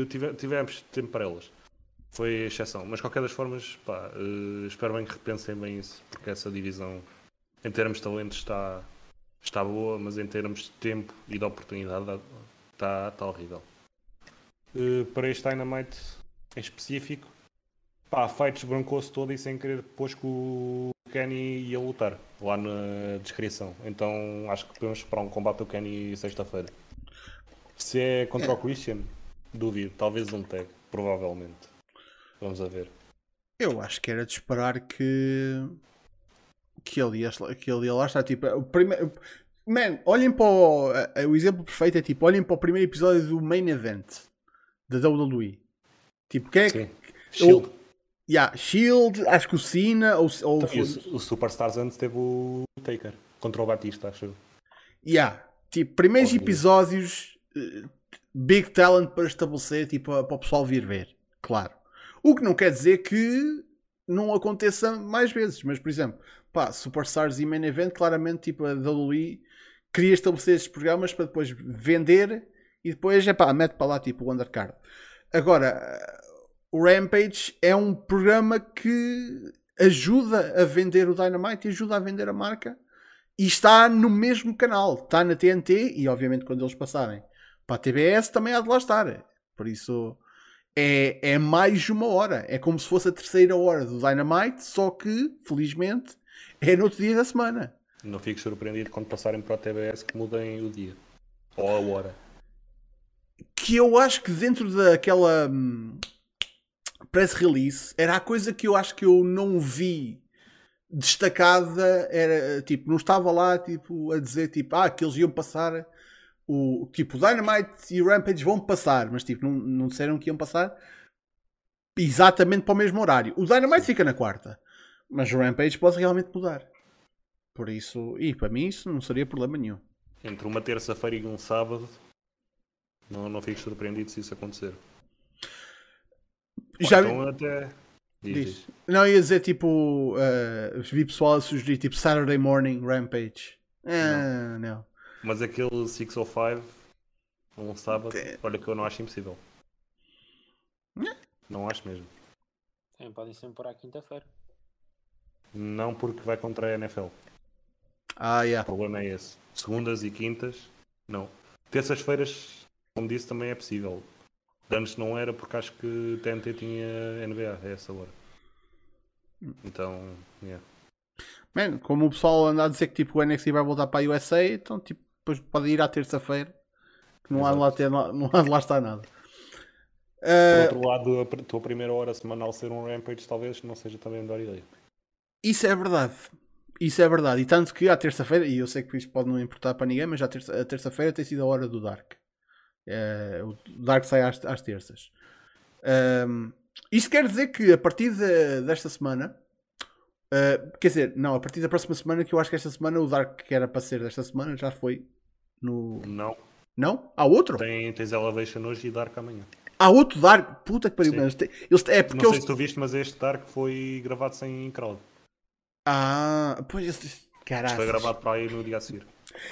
tive- tivemos tempo para elas. Foi exceção. Mas de qualquer das formas, pá, eh, espero bem que repensem bem isso, porque essa divisão, em termos de talento, está, está boa, mas em termos de tempo e de oportunidade, está, está horrível. Eh, para este Dynamite em específico, pá, fights broncou-se todo e sem querer depois que o Kenny ia lutar lá na descrição. Então acho que podemos esperar um combate do Kenny sexta-feira. Se é contra o Christian, duvido. Talvez um tag, provavelmente. Vamos a ver. Eu acho que era de esperar que que ali, que ali lá está, tipo, o primeiro... Man, olhem para o, o exemplo perfeito é tipo, olhem para o primeiro episódio do Main Event da WWE. Tipo, quem é que... Shield. Yeah, Shield, acho que o Cena ou, ou Então, o, o Superstars antes teve o Taker contra o Batista, acho eu. Yeah. Tipo, primeiros Óbvio. episódios, eh, big talent para estabelecer, tipo, para o pessoal vir ver. Claro. O que não quer dizer que não aconteça mais vezes. Mas, por exemplo, pá, Superstars e Main Event, claramente, tipo, a WWE queria estabelecer estes programas para depois vender e depois, é pá, mete para lá, tipo, o undercard. Agora, o Rampage é um programa que ajuda a vender o Dynamite e ajuda a vender a marca e está no mesmo canal, está na TNT e obviamente quando eles passarem para a TBS também há de lá estar. Por isso é, é mais uma hora, é como se fosse a terceira hora do Dynamite, só que felizmente é no outro dia da semana. Não fico surpreendido quando passarem para o TBS que mudem o dia. Ou a hora. Que eu acho que dentro daquela hum, press release era a coisa que eu acho que eu não vi destacada era tipo, não estava lá tipo, a dizer tipo, ah, que eles iam passar o tipo, Dynamite e Rampage vão passar, mas tipo, não, não disseram que iam passar exatamente para o mesmo horário. O Dynamite fica na quarta, mas o Rampage pode realmente mudar. Por isso, e para mim isso não seria problema nenhum. Entre uma terça-feira e um sábado, não, não fico surpreendido se isso acontecer. Ou Já vi- então até. Diz, Diz. diz. Não, ia dizer tipo. Uh, vi pessoal a sugerir tipo Saturday Morning Rampage. Ah, não. Mas aquele 605, um sábado, Tem- olha que eu não acho impossível. Não acho mesmo. Podem sempre pôr à quinta-feira. Não porque vai contra a NFL. Ah, O yeah. problema é esse. Segundas e quintas, não. Terças-feiras, como disse, também é possível. Antes não era porque acho que TNT tinha NBA a essa hora. Então, yeah. Man, como o pessoal anda a dizer que tipo, o NXT vai voltar para a USA, então tipo, depois pode ir à terça-feira. Que não há, de lá ter, não há de lá estar nada. Por Uh, outro lado, a tua primeira hora semanal ser um Rampage talvez não seja também a melhor ideia. Isso é verdade. Isso é verdade. E tanto que à terça-feira, e eu sei que isso pode não importar para ninguém, mas à terça- a terça-feira tem sido a hora do Dark. Eh, o Dark sai às, às terças. Ahm, isto quer dizer que a partir de- desta semana, eh, quer dizer, não, a partir da próxima semana, que eu acho que esta semana o Dark que era para ser desta semana já foi no. Não. Não? Há outro? Tem, tens Elevation hoje e Dark amanhã. Há outro Dark? Puta que pariu, mas eles têm- é porque não sei eles. se tu viste, mas este Dark foi gravado sem crowd. Ah, pois. Caraca. foi gravado para aí no dia a seguir.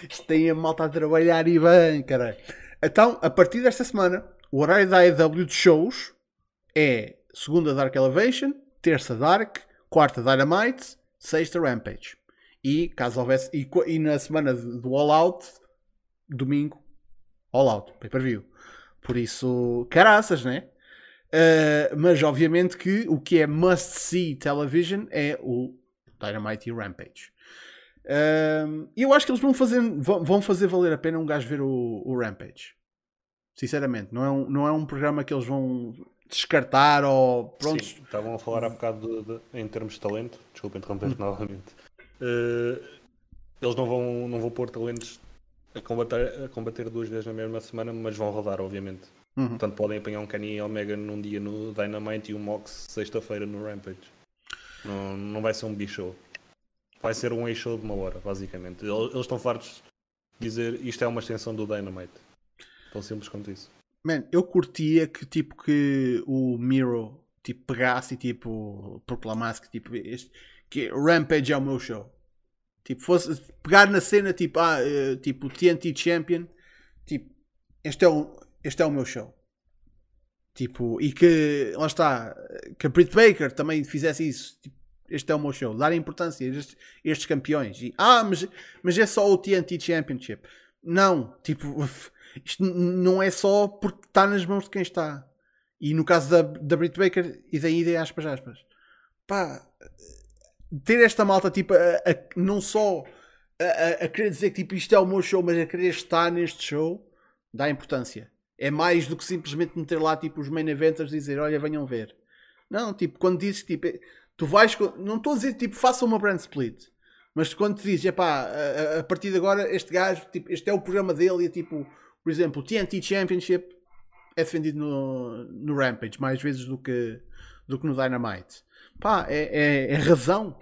Isto tem a malta a trabalhar e bem, caralho. Então, a partir desta semana, o horário da AEW de shows é segunda Dark Elevation, terça Dark, quarta Dynamite, sexta Rampage. E caso houvesse. E, e na semana do All Out, domingo, All Out, pay per view. Por isso, caraças, né? Uh, mas obviamente que o que é must see television é o Dynamite e Rampage. Um, E eu acho que eles vão fazer, vão, fazer valer a pena um gajo ver o, o Rampage. Sinceramente, não é, um, não é um programa que eles vão descartar ou pronto. Sim, estavam a falar há bocado de- de- em termos de talento. Desculpa interromper novamente. Eh, eles não vão, não vão pôr talentos a combater, a combater duas vezes na mesma semana, mas vão rodar, obviamente. Uhum. Portanto, podem apanhar um Kenny Omega num dia no Dynamite e um Mox sexta-feira no Rampage. Não, não vai ser um B-show. Vai ser um A-show de uma hora, basicamente. Eles, eles estão fartos de dizer isto é uma extensão do Dynamite. Tão simples quanto isso. Man, eu curtia que tipo que o Miro tipo, pegasse e tipo proclamasse que tipo este, que Rampage é o meu show. Tipo, fosse pegar na cena tipo, ah, eh, tipo TNT Champion, tipo, este é o, este é o meu show. Tipo, e que lá está, que a Britt Baker também fizesse isso. Tipo, este é o meu show. Dar importância a estes, estes campeões. E, ah, mas, mas é só o TNT Championship. Não, tipo, isto não é só porque está nas mãos de quem está. E no caso da, da Britt Baker, e daí de aspas, aspas. Pá, ter esta malta, tipo, a, a- não só a, a- querer dizer que tipo, isto é o meu show, mas a querer estar neste show, dá importância. É mais do que simplesmente meter lá, tipo, os main eventers e dizer, olha, venham ver. Não, tipo, quando dizes, tipo, tu vais, não estou a dizer, tipo, faça uma brand split. Mas quando te dizes, epá, a, a- partir de agora, este gajo, tipo, este é o programa dele, e é tipo, por exemplo, o TNT Championship é defendido no, no Rampage mais vezes do que, do que no Dynamite. Pá, é, é, é razão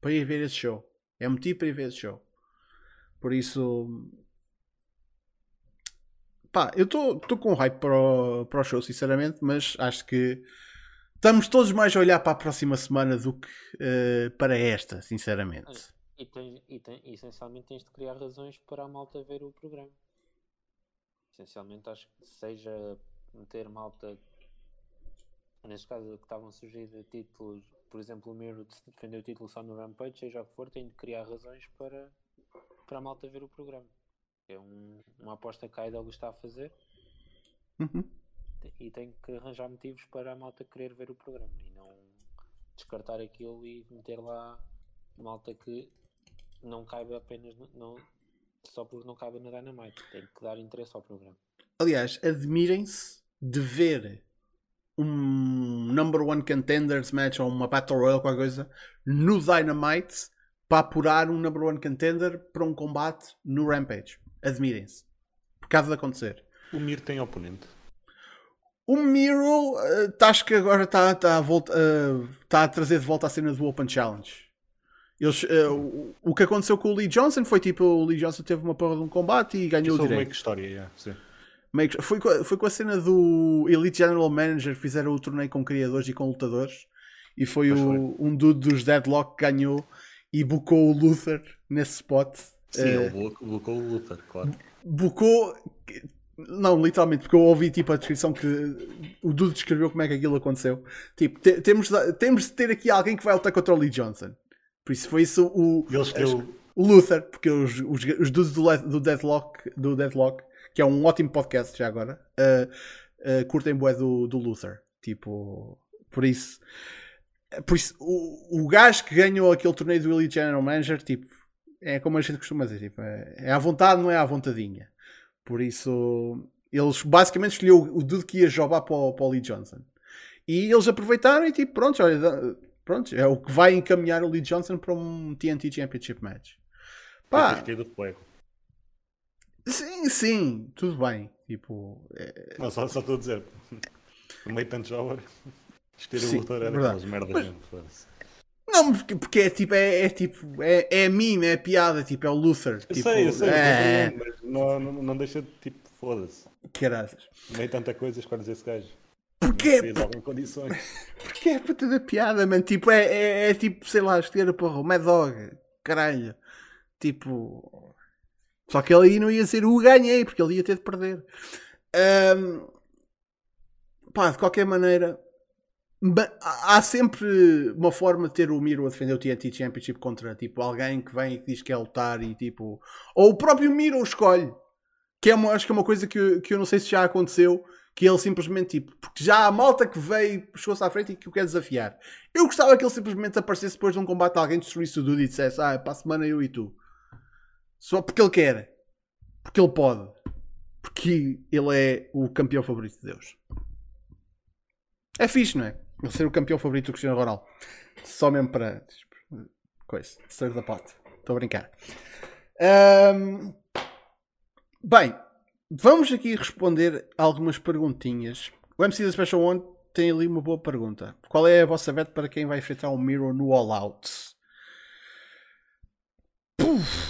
para ir ver esse show. É motivo para ir ver esse show. Por isso, pá, eu estou com hype para o, para o show, sinceramente, mas acho que estamos todos mais a olhar para a próxima semana do que eh, para esta, sinceramente. E, tens, e, tem, e essencialmente tens de criar razões para a malta ver o programa. Essencialmente acho que seja meter malta neste caso que estavam a surgir títulos, por exemplo o Miro de defender o título só no Rampage, seja o que for, tem de criar razões para, para a malta ver o programa. É um, uma aposta que a Idol está a fazer Uhum. e tem que arranjar motivos para a malta querer ver o programa e não descartar aquilo e meter lá malta que não caiba apenas no, não, só porque não caiba na Dynamite. Tem que dar interesse ao programa. Aliás, admirem-se de ver um number one contenders match ou uma Battle Royale, qualquer coisa, no Dynamite para apurar um number one contender para um combate no Rampage. Admirem-se. Por causa de acontecer. O Mir tem oponente. O Miro, eh, tá- acho que agora está tá a, volta- eh, tá a trazer de volta a cena do Open Challenge. Eles, eh, o, o que aconteceu com o Lee Johnson foi tipo: o Lee Johnson teve uma porra de um combate e ganhou o Isso é meio direito. que história, yeah, sim. Meio que- foi, com a, foi com a cena do Elite General Manager, fizeram o torneio com criadores e com lutadores. E foi, o, um dude dos Deadlock que ganhou e bocou o Luther nesse spot. Sim, Eh, ele colocou o Luther, claro. bocou. Não, literalmente, porque eu ouvi tipo a descrição que o Dude descreveu como é que aquilo aconteceu. Tipo, te- temos, de- temos de ter aqui alguém que vai lutar contra o Lee Johnson. Por isso foi isso o, escolheu. o Luther, porque os, os, os dudes do, do, Deadlock, do Deadlock, que é um ótimo podcast já agora, uh, uh, curtem bué do, do Luther. Tipo, por isso. Por isso, o, o gajo que ganhou aquele torneio do Elite General Manager, tipo, é como a gente costuma dizer, tipo, é, é à vontade, não é à vontadinha. Por isso, eles basicamente escolheu o dude que ia jogar para o, para o Lee Johnson. E eles aproveitaram e tipo, pronto, olha, pronto, é o que vai encaminhar o Lee Johnson para um TNT Championship match. Pá. Sim, sim, tudo bem. Tipo, é- Não, só só estou a dizer. No meio de tanto jovem, escolher o Luther era aquelas merdas Mas- mesmo. foda-se. não, porque, porque é tipo, é, é tipo, é, é meme, é piada, tipo, é o Luther. Eu tipo, sei, eu sei, é, mas não, não, não deixa de tipo, foda-se. caraças. Meio tanta coisa, escolhes esse gajo. Porquê? Fez alguma condições. Porque é puta da piada, mano. Tipo, é, é, é tipo, sei lá, escolher a porra, o Mad Dog, caralho. Tipo. Só que ele aí não ia ser o ganhei, porque ele ia ter de perder. Ahm, pá, de qualquer maneira, há sempre uma forma de ter o Miro a defender o TNT Championship contra tipo, alguém que vem e que diz que quer lutar e tipo. Ou o próprio Miro escolhe. Que é uma, acho que é uma coisa que, que eu não sei se já aconteceu. Que ele simplesmente, tipo, porque já há malta que veio, chegou-se à frente e que o quer desafiar. Eu gostava que ele simplesmente aparecesse depois de um combate, alguém destruísse o Dude e dissesse: Ah, para a semana eu e tu. Só porque ele quer. Porque ele pode. Porque ele é o campeão favorito de Deus. É fixe, não é? Ele ser o campeão favorito do Cristiano Ronaldo. Só mesmo para. Coisa. Ser da pote. Estou a brincar. Ahm, Bem, vamos aqui responder algumas perguntinhas. O MC da Special One tem ali uma boa pergunta. Qual é a vossa bet para quem vai enfrentar o Miro no All Out? Puf,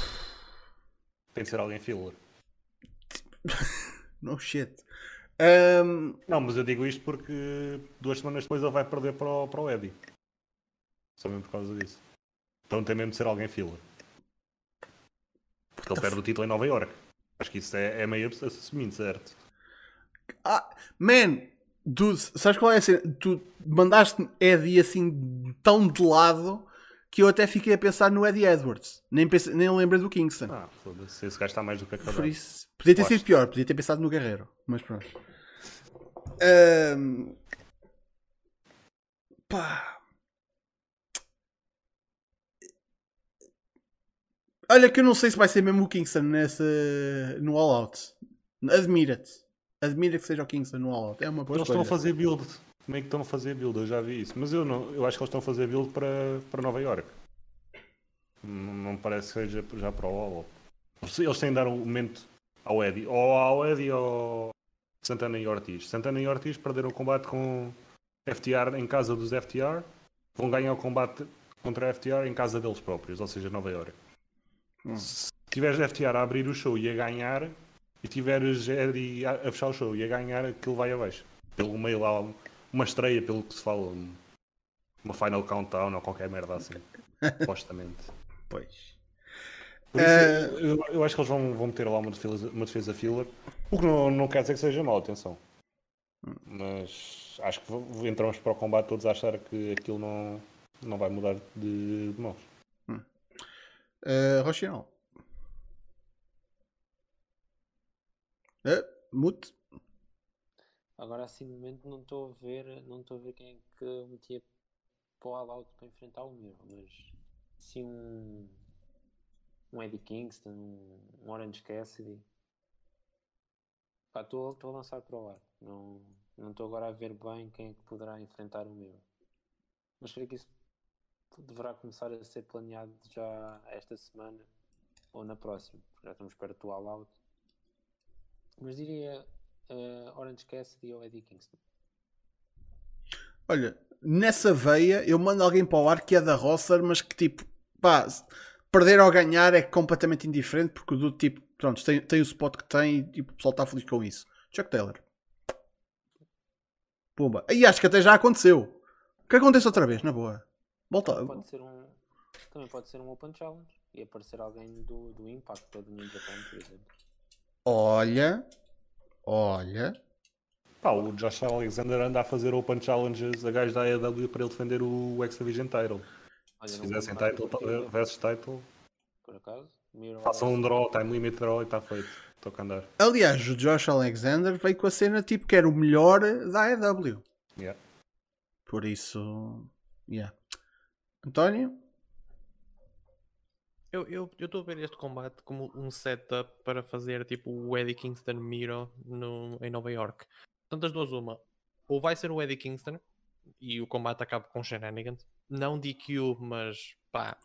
Tem de ser alguém filler. no shit. Ahm, Não, mas eu digo isto porque duas semanas depois ele vai perder para o, para o Eddie. Só mesmo por causa disso. Então tem mesmo de ser alguém filler. Porque ele perde o título em Nova York. Acho que isso é, é meio assumindo, certo? ah, man, tu, sabes qual é a cena? Tu mandaste Eddie assim tão de lado que eu até fiquei a pensar no Eddie Edwards. Nem, pense, nem lembrei do Kingston. Ah, foda-se, esse gajo está mais do que acabado. Isso, podia ter Gosto. sido pior, podia ter pensado no Guerreiro, mas pronto. Ahm, pá. Olha que eu não sei se vai ser mesmo o Kingston nessa, no All Out. Admira-te. Admira que seja o Kingston no All Out. É uma boa Eles estão a fazer build. Meio que estão a fazer build, eu já vi isso. Mas eu, não, eu acho que eles estão a fazer build para, para Nova York. Não, não parece que seja já para o All. Eles têm de dar um momento ao Eddie. Ou ao Eddie ou Santana e Ortiz. Santana e Ortiz perderam o combate com FTR em casa dos FTR. Vão ganhar o combate contra a FTR em casa deles próprios, ou seja, Nova York. Hum. Se tiveres FTR a abrir o show e a ganhar, e tiveres Eddie a, a fechar o show e a ganhar, aquilo vai abaixo. Pelo meio lá, uma estreia, pelo que se fala, um- uma Final Countdown ou qualquer merda assim. supostamente. Pois. Por isso, Eh, eu, eu acho que eles vão, vão meter lá uma defesa, uma defesa filler. O que não, não quer dizer que seja mau, atenção. Mas acho que entramos para o combate todos a achar que aquilo não, não vai mudar de, de mãos. Uh, Rochinol. Uh, mute. Agora assim de momento não estou a ver, não estou a ver quem é que metia para o All para enfrentar o meu, mas sim um, um Eddie Kingston, um, Orange Cassidy. Estou a lançar para o ar. Não não estou agora a ver bem quem é que poderá enfrentar o meu. Mas creio que isso deverá começar a ser planeado já esta semana ou na próxima, porque já estamos perto do All Out. Mas diria eh, Orange Cassidy ou Eddie Kingston. Olha, nessa veia eu mando alguém para o ar que é da roster, mas que tipo, pá, perder ou ganhar é completamente indiferente porque o do tipo, pronto, tem, tem o spot que tem e tipo, o pessoal está feliz com isso. Chuck Taylor. Pumba. E acho que até já aconteceu. Que aconteça outra vez, na boa. Volta. Pode ser um, também pode ser um Open Challenge e aparecer alguém do, do Impact ou do New Japan, por exemplo. Olha. Olha. Pá, o Josh Alexander anda a fazer Open Challenges a gajos da AEW para ele defender o X Division Title. Olha, Se fizessem title versus title, por acaso. Façam um draw, time limit draw e está feito. Estou a andar. Aliás, o Josh Alexander veio com a cena tipo que era o melhor da AEW. Yeah. Por isso. Yeah. António? Eu eu eu estou a ver este combate como um setup para fazer tipo o Eddie Kingston Miro no, em Nova York. Portanto, as duas, uma. Ou vai ser o Eddie Kingston e o combate acaba com shenanigans. Não DQ, mas pá,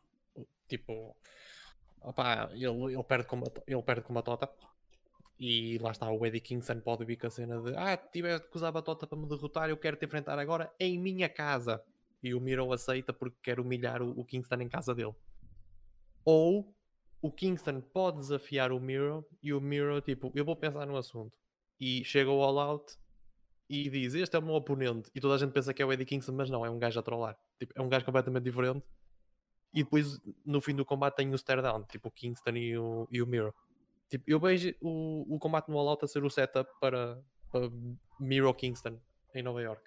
tipo, opá, ele, ele, perde com ele perde com uma tota. E lá está, o Eddie Kingston pode vir com a cena de Ah, tiveste que usar a batota para me derrotar, eu quero te enfrentar agora em minha casa. E o Miro aceita porque quer humilhar o, o Kingston em casa dele. Ou o Kingston pode desafiar o Miro e o Miro, tipo, eu vou pensar no assunto. E chega ao All Out e diz: Este é o meu oponente. E toda a gente pensa que é o Eddie Kingston, mas não, é um gajo a trollar. Tipo, é um gajo completamente diferente. E depois, no fim do combate, tem o stare down, tipo o Kingston e o, e o Miro. Tipo, eu vejo o, o combate no All Out a ser o setup para, para Miro Kingston em Nova York.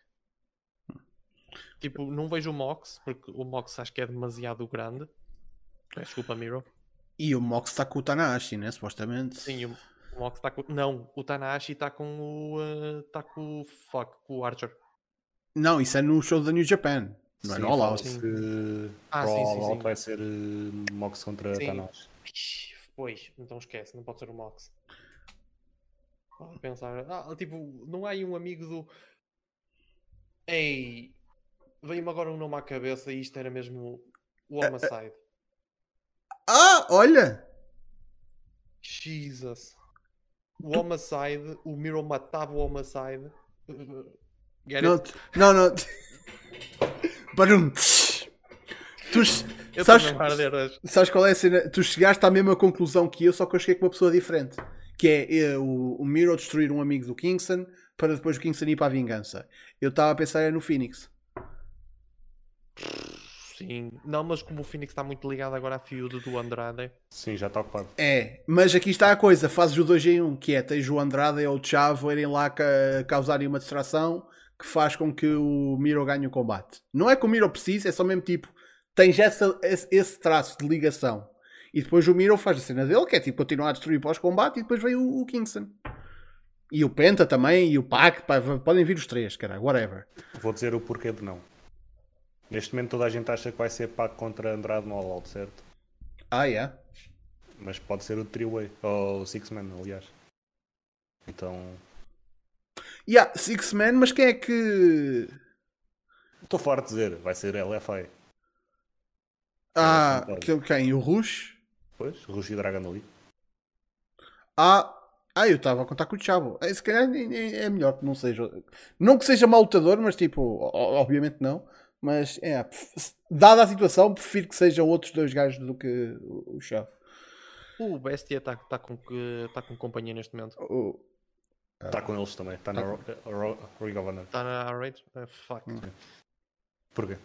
Tipo, não vejo o Mox, porque o Mox acho que é demasiado grande. Desculpa, Miro. E o Mox está com o Tanahashi, né? Supostamente. Sim, o, Mox está com. Não, o Tanahashi está com o. Está com o. Fuck, com o Archer. Não, isso é no show da New Japan. Não é Sim, no All Out. que Ah, sim, All sim, Out sim. vai ser eh, Mox contra Sim. Ixi, Pois, então esquece, não pode ser o Mox. Ah, pensar. Ah, tipo, não há aí um amigo do. Ei, veio-me agora um nome à cabeça e isto era mesmo o Homicide. Ah, olha! Jesus. O Homicide, o Miro matava o Homicide. Get Não, it? não. não. Barum. Tu, Eu sabes, sabes qual é a cena? Tu chegaste à mesma conclusão que eu, só que eu cheguei com uma pessoa diferente. Que é eh, o, o Miro destruir um amigo do Kingston para depois o Kingston ir para a vingança. Eu estava a pensar é no Phoenix. Sim, não, mas como o Phoenix está muito ligado agora à feud do Andrade. Sim, já está ocupado. É, mas aqui está a coisa, fazes o 2 em 1, que é tens o Andrade ou o Chavo irem lá ca- causarem uma distração que faz com que o Miro ganhe o combate. Não é que o Miro precise, é só mesmo tipo, tens essa, esse, esse traço de ligação. E depois o Miro faz a cena dele, que é tipo continuar a destruir pós-combate, e depois vem o, o Kingston. E o Penta também, e o Pac, pá, podem vir os três, cara, whatever. Vou dizer o porquê de não. Neste momento toda a gente acha que vai ser Pac contra Andrade no All Out, certo? Ah, é? Mas pode ser o Three-Way, ou o Six-Man, aliás. Então, Yeah, Six Man, mas quem é que. estou farto de dizer, vai ser LFA. Ah, que- quem? O Rush? Pois, Rush e Dragon ali. Ah, ah eu estava a contar com o Chavo. Eh, Se calhar nem- nem- é melhor que não seja. Não que seja mau lutador, mas tipo, obviamente não. Mas é, dada a situação, prefiro que sejam outros dois gajos do que o Chavo. O Bestia está tá com, tá com companhia neste momento. Está com eles também. Está na Ro- Ro- Ring of Honor. Está na R8? Ah, fuck. Porquê?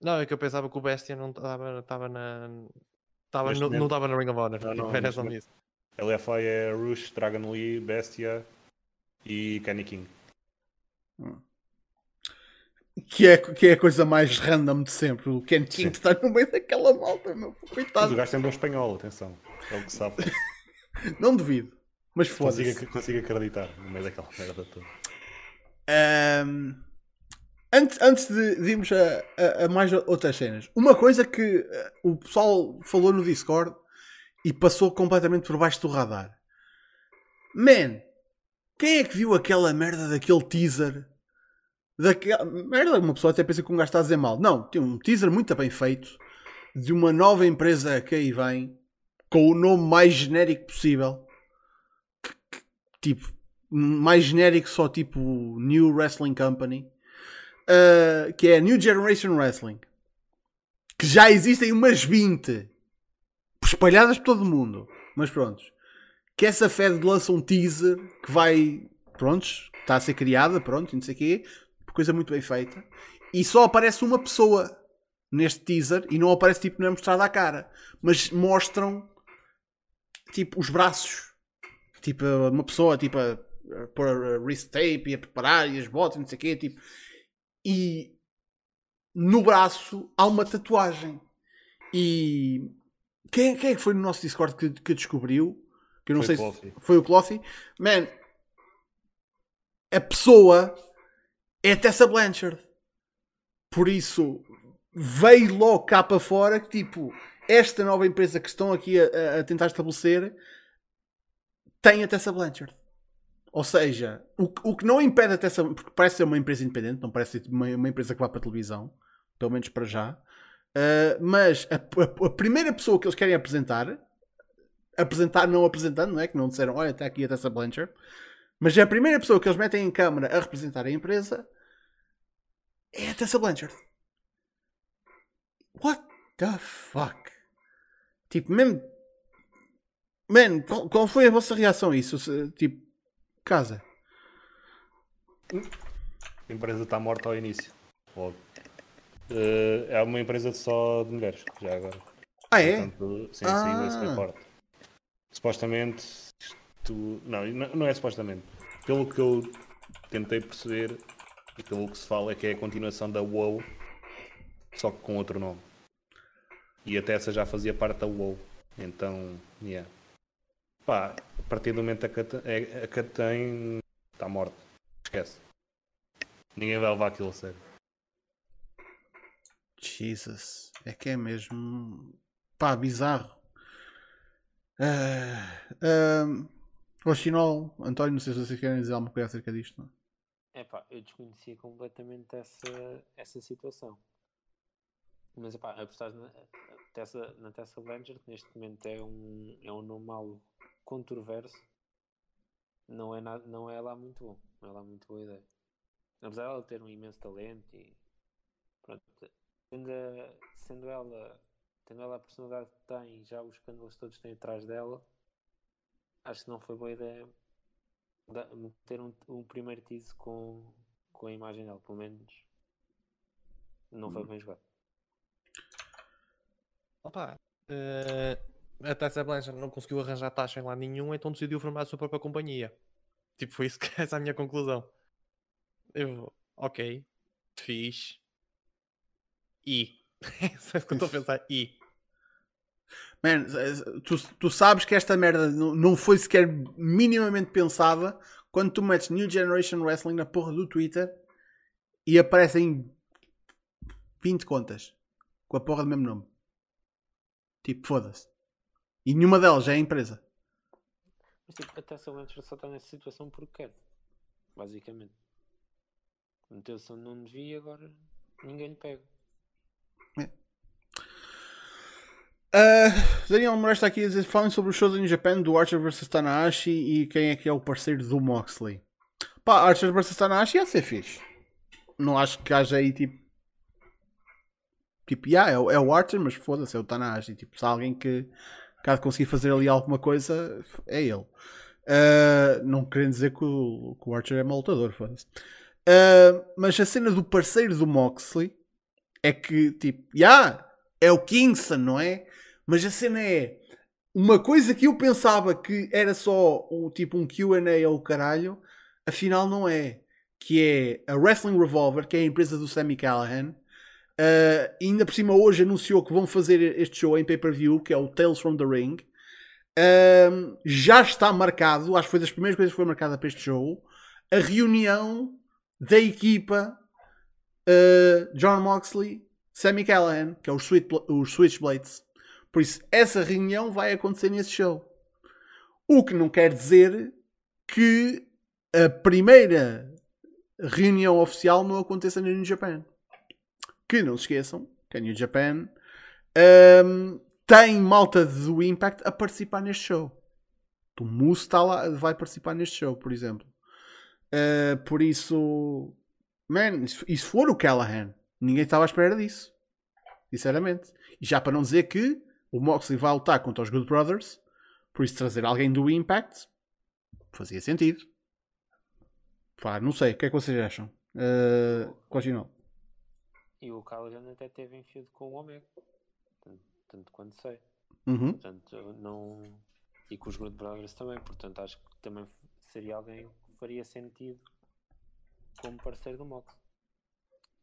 Não, é que eu pensava que o Bestia não estava tava na. Tava, no- não estava na Ring of Honor. Não, não, Era neste só nisso. LFI é Rush, Dragon Lee, Bestia e Kenny King. Que, é, que é a coisa mais random de sempre. O Ken King está no meio daquela malta, meu. Mas Coitado. o gajo tem bom espanhol, atenção. É o que sabe. Não duvido. Mas foda-se. consigo, acreditar no meio daquela merda toda. Ahm, antes, antes de, de irmos a, a- a mais outras cenas, uma coisa que eh, o pessoal falou no Discord e passou completamente por baixo do radar. Man, quem é que viu aquela merda daquele teaser? Daquela merda, uma pessoa até pensa que um gajo está a dizer mal. Não, tem um teaser muito bem feito de uma nova empresa que aí vem com o nome mais genérico possível. Tipo, mais genérico só tipo New Wrestling Company uh, que é New Generation Wrestling que já existem umas 20 espalhadas por todo o mundo mas prontos que essa Fed lança um teaser que vai prontos, está a ser criada pronto, não sei o quê coisa muito bem feita e só aparece uma pessoa neste teaser e não aparece tipo, não é mostrada a cara mas mostram tipo os braços. Tipo uma pessoa tipo a, a pôr a wrist tape e a preparar e as botas não sei o quê tipo e no braço há uma tatuagem. E quem, quem é que foi no nosso Discord que, que descobriu? Que eu não Foi sei o se foi o Clothie man a pessoa é Tessa Blanchard por isso veio logo cá para fora que tipo esta nova empresa que estão aqui a, a- tentar estabelecer tem a Tessa Blanchard. Ou seja, o, que- o que não impede a Tessa, porque parece ser uma empresa independente, não parece ser uma, uma empresa que vá para televisão, pelo menos para já. Uh, mas a, a- a primeira pessoa que eles querem apresentar, apresentar não apresentando, não é? Que não disseram, olha, está aqui a Tessa Blanchard, mas a primeira pessoa que eles metem em câmara a representar a empresa é a Tessa Blanchard. What the fuck? Tipo, mesmo. Man, qual, qual foi a vossa reação a isso? Se- Tipo, casa. A empresa está morta ao início. Logo. Eh, é uma empresa só de mulheres, já agora. Ah, é? Portanto, sim, Ah. sim, esse reporte. Supostamente, isto. Não, não é supostamente. Pelo que eu tentei perceber e pelo que se fala, é que é a continuação da WoW, só que com outro nome. E a Tessa já fazia parte da WoW. Então, yeah. Pá, a partir do momento que a Cat- é- está morta. Esquece. Ninguém vai levar aquilo a sério. Jesus. É que é mesmo. Pá, bizarro. Ah, ah, Chinol, António, não sei se vocês querem dizer alguma coisa acerca disto. Não? Epá, eu desconhecia completamente essa, essa situação. Mas epá, apostar na Tessa, na Tessa Blanchard, que neste momento é um, é um nome algo controverso, não é, nada, não é lá muito bom. Não é lá muito boa ideia. Apesar dela ter um imenso talento e pronto, sendo, sendo ela tendo ela a personalidade que tem, já os escândalos todos têm atrás dela, acho que não foi boa ideia meter um, um primeiro tease com, com a imagem dela, pelo menos não foi bem jogado. Opa, eh, a Tessa Blanchard não conseguiu arranjar taxa em lado nenhum, então decidiu formar a sua própria companhia. Tipo, foi isso que essa é a minha conclusão. Eu, ok, fiz. E. É só isso que eu estou a pensar. E. Man, tu, tu sabes que esta merda não, foi sequer minimamente pensada quando tu metes New Generation Wrestling na porra do Twitter e aparecem 20 contas com a porra do mesmo nome. Tipo, foda-se. E nenhuma delas é a empresa. Mas tipo, a Tessa Blanchard só está nessa situação porque quer, basicamente. Meteu-se onde não devia agora ninguém lhe pega. Uh, Daniel Moraes está aqui a dizer: falem sobre o show da New Japan do Archer vs Tanahashi e quem é que é o parceiro do Moxley. Pá, Archer vs Tanahashi ia ser fixe. Não acho que haja aí tipo. Tipo, yeah, é, o- é o Archer, mas foda-se, é o Tanahashi. Tipo, se há alguém que, caso conseguir fazer ali alguma coisa, é ele. Uh, não querendo dizer que o, que o Archer é mau lutador, foda-se. Uh, mas a cena do parceiro do Moxley é que, tipo, yeah, é o Kingston, não é? Mas a cena é uma coisa que eu pensava que era só um, tipo um QA ou caralho, afinal não é. Que é a Wrestling Revolver, que é a empresa do Sammy Callahan. Uh, ainda por cima hoje anunciou que vão fazer este show em pay-per-view, que é o Tales from the Ring. Um, já está marcado, acho que foi das primeiras coisas que foi marcada para este show, a reunião da equipa uh, John Moxley, Sammy Callahan, que é os, Sweet, os Switchblades. Por isso, essa reunião vai acontecer nesse show. O que não quer dizer que a primeira reunião oficial não aconteça na New Japan. Que não se esqueçam que a New Japan um, tem malta do Impact a participar neste show. O Moose está lá, vai participar neste show, por exemplo. Uh, por isso, man, e se for o Callahan, ninguém estava à espera disso. Sinceramente. E já para não dizer que o Moxley vai lutar contra os Good Brothers, por isso trazer alguém do Impact fazia sentido. Pá, não sei, o que é que vocês acham? Uh, continua. E o Callaghan até teve em feud com o Omega. Tanto, tanto quanto sei. Uhum. Portanto, não. E com os Good Brothers também. Portanto, acho que também seria alguém que faria sentido como parceiro do Mox.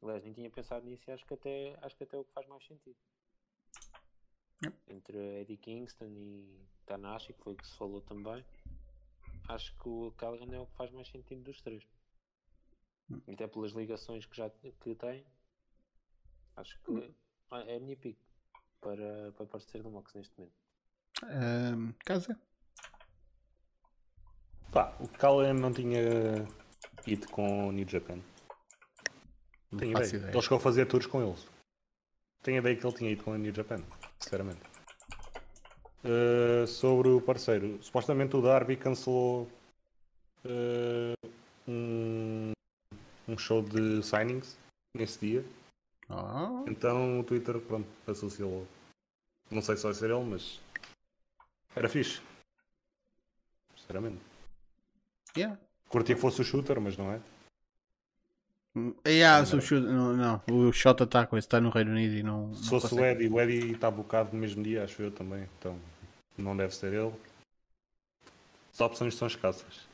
Aliás, nem tinha pensado nisso e acho que até, acho que até é o que faz mais sentido. Yep. Entre Eddie Kingston e Tanahashi, que foi o que se falou também. Acho que o Callaghan é o que faz mais sentido dos três. E Até pelas ligações que já que tem. Acho que ah, é a minha pick para, para parceiro do Mox neste momento. Um, casa? Pá, o Callan não tinha ido com o New Japan. Não Tenho ideia. ideia. Ele chegou a fazer tours com eles. Tenho ideia que ele tinha ido com a New Japan, sinceramente. Uh, sobre o parceiro, supostamente o Darby cancelou uh, um, um show de signings nesse dia. Oh, Então o Twitter, pronto, associou. Não sei se vai ser ele, mas era fixe. Sinceramente. yeah. Curtia que fosse o shooter, mas não é. Yeah, Não, não, o Shota está com está no Reino Unido e não. Se fosse o. Eddie, o Eddie está bocado no mesmo dia, acho eu também. Então não deve ser ele. As opções são escassas.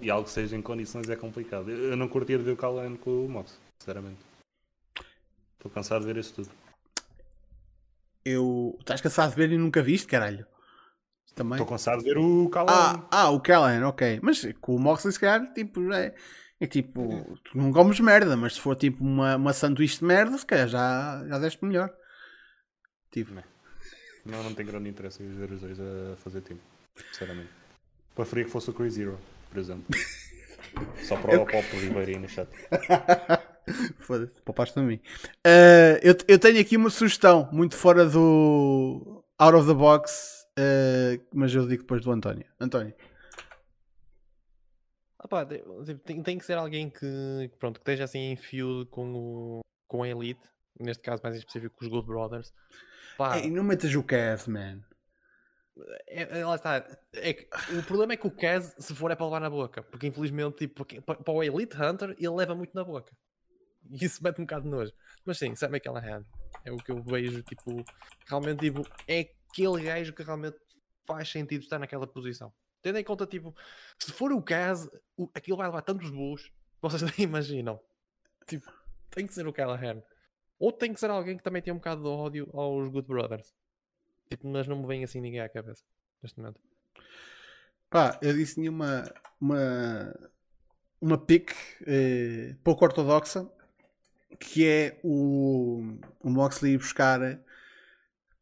E algo que seja em condições é complicado. Eu eu não curtia de ver o Callahan com o Mox, sinceramente. Estou cansado de ver isso tudo. Eu. Estás cansado de ver e nunca viste, caralho? Também. Estou cansado de ver o Callahan. Ah, ah, o Callahan, ok. Mas com o Moxley, se calhar, tipo, é, é tipo, tu não comes merda, mas se for tipo uma, uma sanduíche de merda, se calhar já, já deste melhor. Tipo, Não, não tem grande interesse em ver os dois a fazer time, sinceramente. Preferia que fosse o Chris Zero, por exemplo. Só para o Pop Ribeiro aí no chat. foda-se, poupaste a mim. Ah, eu, eu tenho aqui uma sugestão, muito fora do out of the box, ah, mas eu digo depois do António. António, De- tipo, tem, tem que ser alguém que, pronto, que esteja assim em feud com, o, com a Elite, neste caso mais em específico com os Good Brothers. Pá, Ei, não metas o Cass, man. é- é- lá está. É que, o problema é que o Kaz, se for, é para levar na boca, porque infelizmente tipo, porque- pa- para o Elite Hunter ele leva muito na boca. E isso mete um bocado de nojo. Mas sim, Sam McCallaghan é o que eu vejo, tipo, realmente tipo, é aquele gajo que realmente faz sentido estar naquela posição. Tendo em conta, tipo, se for o caso, o, aquilo vai levar tantos bulls, vocês nem imaginam. Tipo, tem que ser o Callahan. Ou tem que ser alguém que também tem um bocado de ódio aos Good Brothers. Tipo, mas não me vem assim ninguém à cabeça neste momento. Pá, eu disse tinha uma, uma, uma pick eh, pouco ortodoxa que é o, o Moxley buscar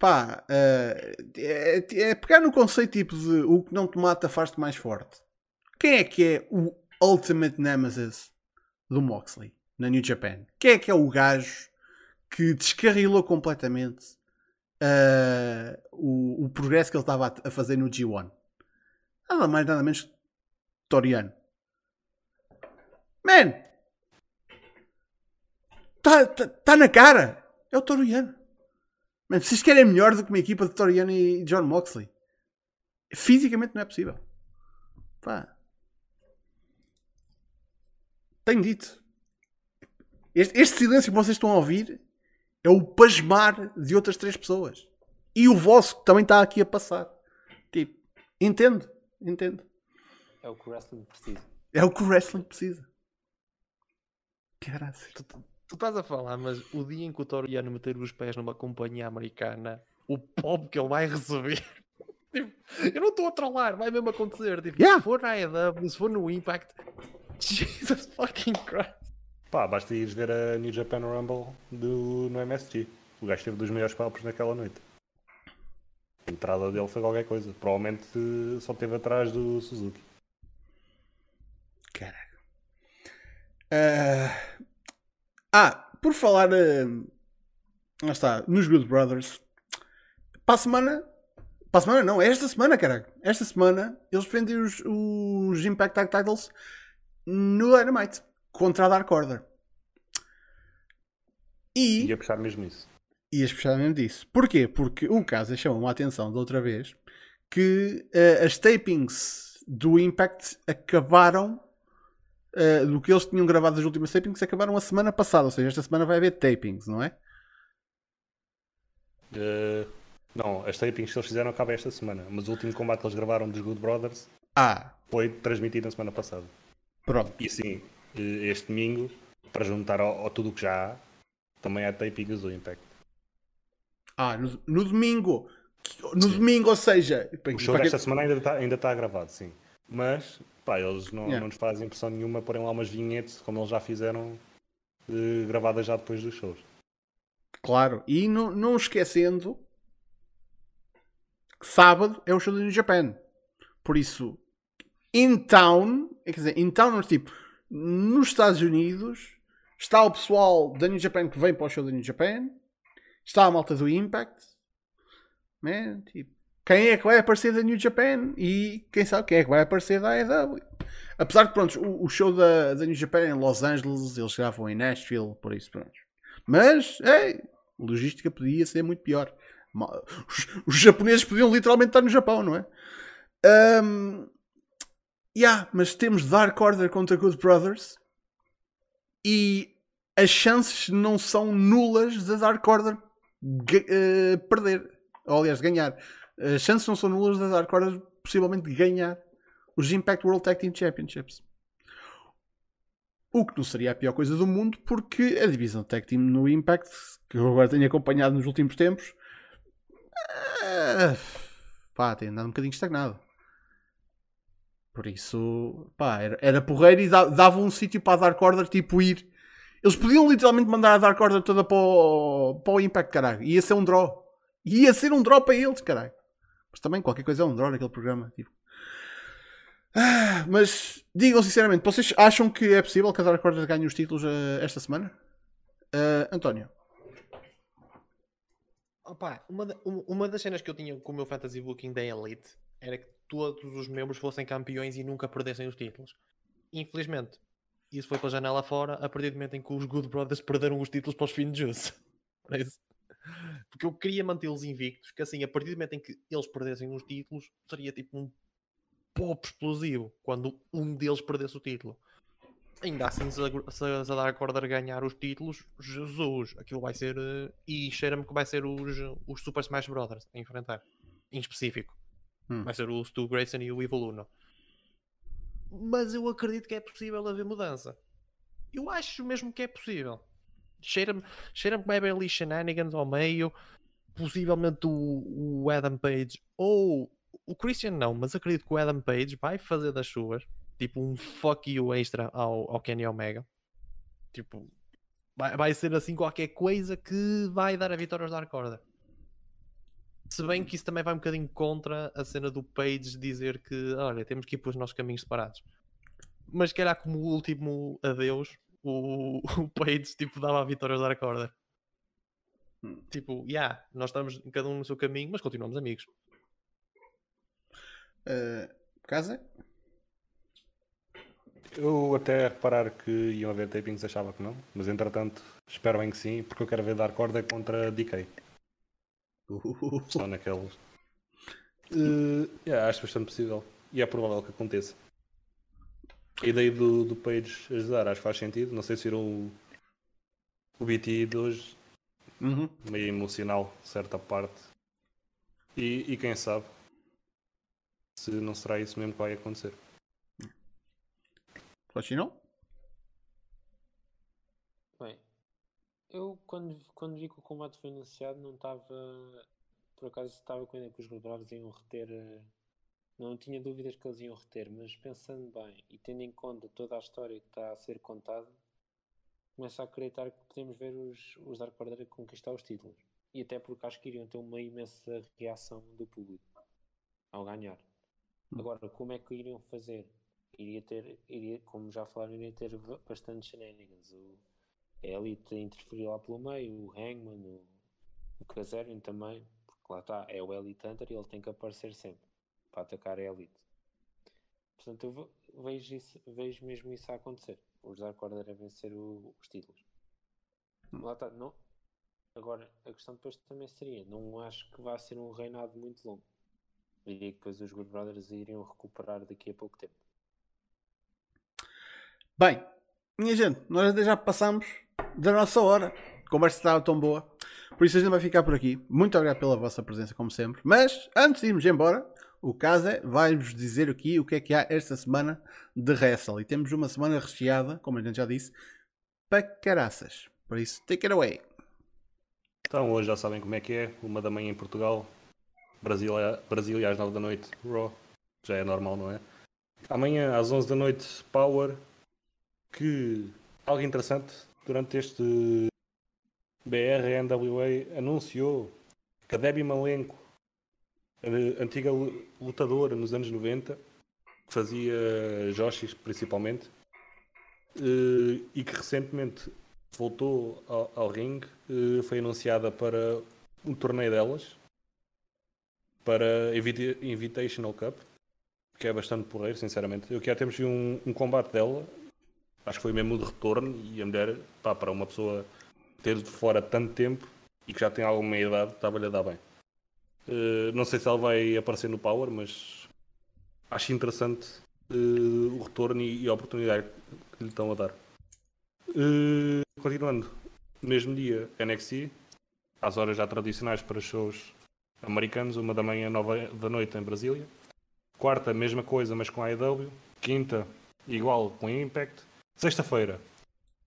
pá, eh, é, é pegar no conceito tipo de o que não te mata faz-te mais forte. Quem é que é o Ultimate Nemesis do Moxley na New Japan? Quem é que é o gajo que descarrilou completamente ah, o, o progresso que ele estava a, a fazer no G1. Nada mais, nada menos que Toriano. Man! Está tá, tá na cara! É o Toriano. Man, vocês querem melhor do que uma equipa de Toriano e John Moxley? Fisicamente não é possível. Pá. Tenho dito. Este, este silêncio que vocês estão a ouvir é o pasmar de outras três pessoas. E o vosso que também está aqui a passar. Tipo, entendo, entendo. É o que o wrestling precisa. É o que o wrestling precisa. Caraca. Tu, estás a falar, mas o dia em que o Toriano meter os pés numa companhia americana, o pop que ele vai receber. Tipo, eu não estou a trollar, vai mesmo acontecer. Tipo, Yeah. Se for na AEW, se for no Impact, Jesus fucking Christ. Pá, basta ires ver a New Japan Rumble do, no MSG. O gajo teve dos maiores palpos naquela noite. A entrada dele foi qualquer coisa. Provavelmente eh, só teve atrás do Suzuki. Caraca. Ah, ah, por falar. ah, lá está, nos Good Brothers. Para a semana. Para a semana não, é esta semana, caraca. Esta semana eles vendem os, os Impact Tag Titles no Dynamite contra a Dark Order. E. Ia puxar mesmo isso. Ias puxar mesmo disso. Porquê? Porque o caso chamou-me a atenção da outra vez que eh, as tapings do Impact acabaram eh, do que eles tinham gravado as últimas tapings acabaram a semana passada, ou seja, esta semana vai haver tapings, não é? Eh, não, as tapings que eles fizeram acabam esta semana. Mas o último combate que eles gravaram dos Good Brothers Ah, foi transmitido na semana passada. pronto. E sim, eh, este domingo, para juntar ao, ao tudo o que já há, também há tapings do Impact. Ah, no, no domingo. No domingo, ou seja, O show desta que- semana ainda está ainda tá gravado, sim. Mas, pá, eles não, Yeah. não nos fazem impressão nenhuma porem lá umas vinhetes, como eles já fizeram, eh, gravadas já depois dos shows. Claro, e não, não esquecendo que sábado é o show do New Japan. Por isso, in town, quer dizer, in town, tipo, nos Estados Unidos, está o pessoal da New Japan que vem para o show da New Japan, está a malta do Impact, né? Tipo, quem é que vai aparecer da New Japan e quem sabe quem é que vai aparecer da AEW. Apesar de, pronto, o, o show da, da New Japan é em Los Angeles, eles gravam em Nashville, por isso, pronto. Mas, a logística podia ser muito pior. Os, os japoneses podiam literalmente estar no Japão, não é? Um, yeah, mas temos Dark Order contra Good Brothers e as chances não são nulas da Dark Order eh, perder. Ou, aliás, ganhar. As chances não são nulas da Dark Order possivelmente ganhar os Impact World Tag Team Championships. O que não seria a pior coisa do mundo, porque a divisão Tag Team no Impact, que eu agora tenho acompanhado nos últimos tempos, eh, pá, tem andado um bocadinho estagnado. Por isso, pá, era, era porreiro e da- dava um sítio para a Dark Order tipo ir. Eles podiam literalmente mandar a Dark Order toda para o, para o Impact, caralho. Ia ser um draw. Ia ser um draw para eles, caralho. Mas também qualquer coisa é um draw naquele programa. Tipo. Ah, mas digam sinceramente, vocês acham que é possível que a Dark Order ganhe os títulos eh, esta semana? Eh, António. Opa, uma, um- uma das cenas que eu tinha com o meu Fantasy Booking da Elite era que todos os membros fossem campeões e nunca perdessem os títulos. Infelizmente, isso foi para a janela fora a partir do momento em que os Good Brothers perderam os títulos para os Finn Juice. Isso- Porque eu queria mantê-los invictos, que assim, a partir do momento em que eles perdessem os títulos, seria tipo um pop explosivo quando um deles perdesse o título. Ainda assim, se a, se a- Dark Order ganhar os títulos, Jesus, aquilo vai ser. eh, E cheira-me que vai ser os, os Super Smash Brothers a enfrentar. Em específico. Hum. Vai ser o Stu Grayson e o Evil Uno. Mas eu acredito que é possível haver mudança. Eu acho mesmo que é possível. Cheira-me cheira que haver ali shenanigans ao meio. Possivelmente o, o Adam Page ou o Christian não, mas acredito que o Adam Page vai fazer das suas. Tipo um fuck you extra ao, ao Kenny Omega. Tipo, vai, vai ser assim qualquer coisa que vai dar a vitória aos Dark Order. Se bem que isso também vai um bocadinho contra a cena do Page dizer que, olha, temos que ir pelos nossos caminhos separados. Mas, se como o último adeus, o, o Page tipo, dava a vitória aos Dark Order. Tipo, yeah, nós estamos cada um no seu caminho, mas continuamos amigos. Uh, casa? Eu até a reparar que iam haver tapings achava que não, mas entretanto espero bem que sim, porque eu quero ver dar corda contra DK. Uh, Só naqueles. Uh, yeah, acho bastante possível. E é provável que aconteça. A ideia do, do Page ajudar, acho que faz sentido. Não sei se viram o, o BT de hoje, uhum. meio emocional, certa parte. E, e quem sabe se não será isso mesmo que vai acontecer. Faxinão? Bem, eu quando, quando vi que o combate foi anunciado não estava. Por acaso estava com a ideia que os Gold iam reter. Não tinha dúvidas que eles iam reter, mas pensando bem e tendo em conta toda a história que está a ser contada, começo a acreditar que podemos ver os, os Dark Order conquistar os títulos. E até porque acho que iriam ter uma imensa reação do público ao ganhar. Agora, como é que iriam fazer? Iria ter, iria, como já falaram, iria ter bastante shenanigans. O, a Elite interferir lá pelo meio, o Hangman, o, o Kazarian também, porque lá está, é o Elite Hunter e ele tem que aparecer sempre para atacar a Elite. Portanto, eu ve- vejo, isso, vejo mesmo isso a acontecer. Os Dark Order a vencer o- os títulos. Lá está, não. Agora, a questão depois também seria: não acho que vá ser um reinado muito longo. Diria que depois os Good Brothers iriam recuperar daqui a pouco tempo. Bem, minha gente, nós até já passamos da nossa hora. A conversa estava tão boa. Por isso a gente vai ficar por aqui. Muito obrigado pela vossa presença, como sempre. Mas, antes de irmos embora, o Casa vai-vos dizer aqui o que é que há esta semana de wrestle. E temos uma semana recheada, como a gente já disse, para caraças. Por isso, take it away. Então hoje já sabem como é que é, uma da manhã em Portugal, Brasília, Brasília às 9 da noite, Raw, já é normal, não é? Amanhã às 11 da noite, Power, que algo interessante, durante este BR NWA anunciou que a Debbie Malenko, antiga lu- lutadora nos anos 90, que fazia Joshis principalmente, eh, e que recentemente voltou ao, ao ringue, eh, foi anunciada para um torneio delas, para Invita- Invitational Cup, que é bastante porreiro, sinceramente. Eu que já temos vi um, um combate dela, acho que foi mesmo de retorno, e a mulher, pá, para uma pessoa ter de fora tanto tempo e que já tem alguma idade, estava-lhe a dar bem. Eh, não sei se ela vai aparecer no Power, mas acho interessante eh, o retorno e, e a oportunidade que lhe estão a dar. Eh, continuando, mesmo dia, NXT, às horas já tradicionais para shows americanos, uma da manhã, nove da noite em Brasília. Quarta, mesma coisa, mas com a AEW. Quinta, igual com a Impact. Sexta-feira,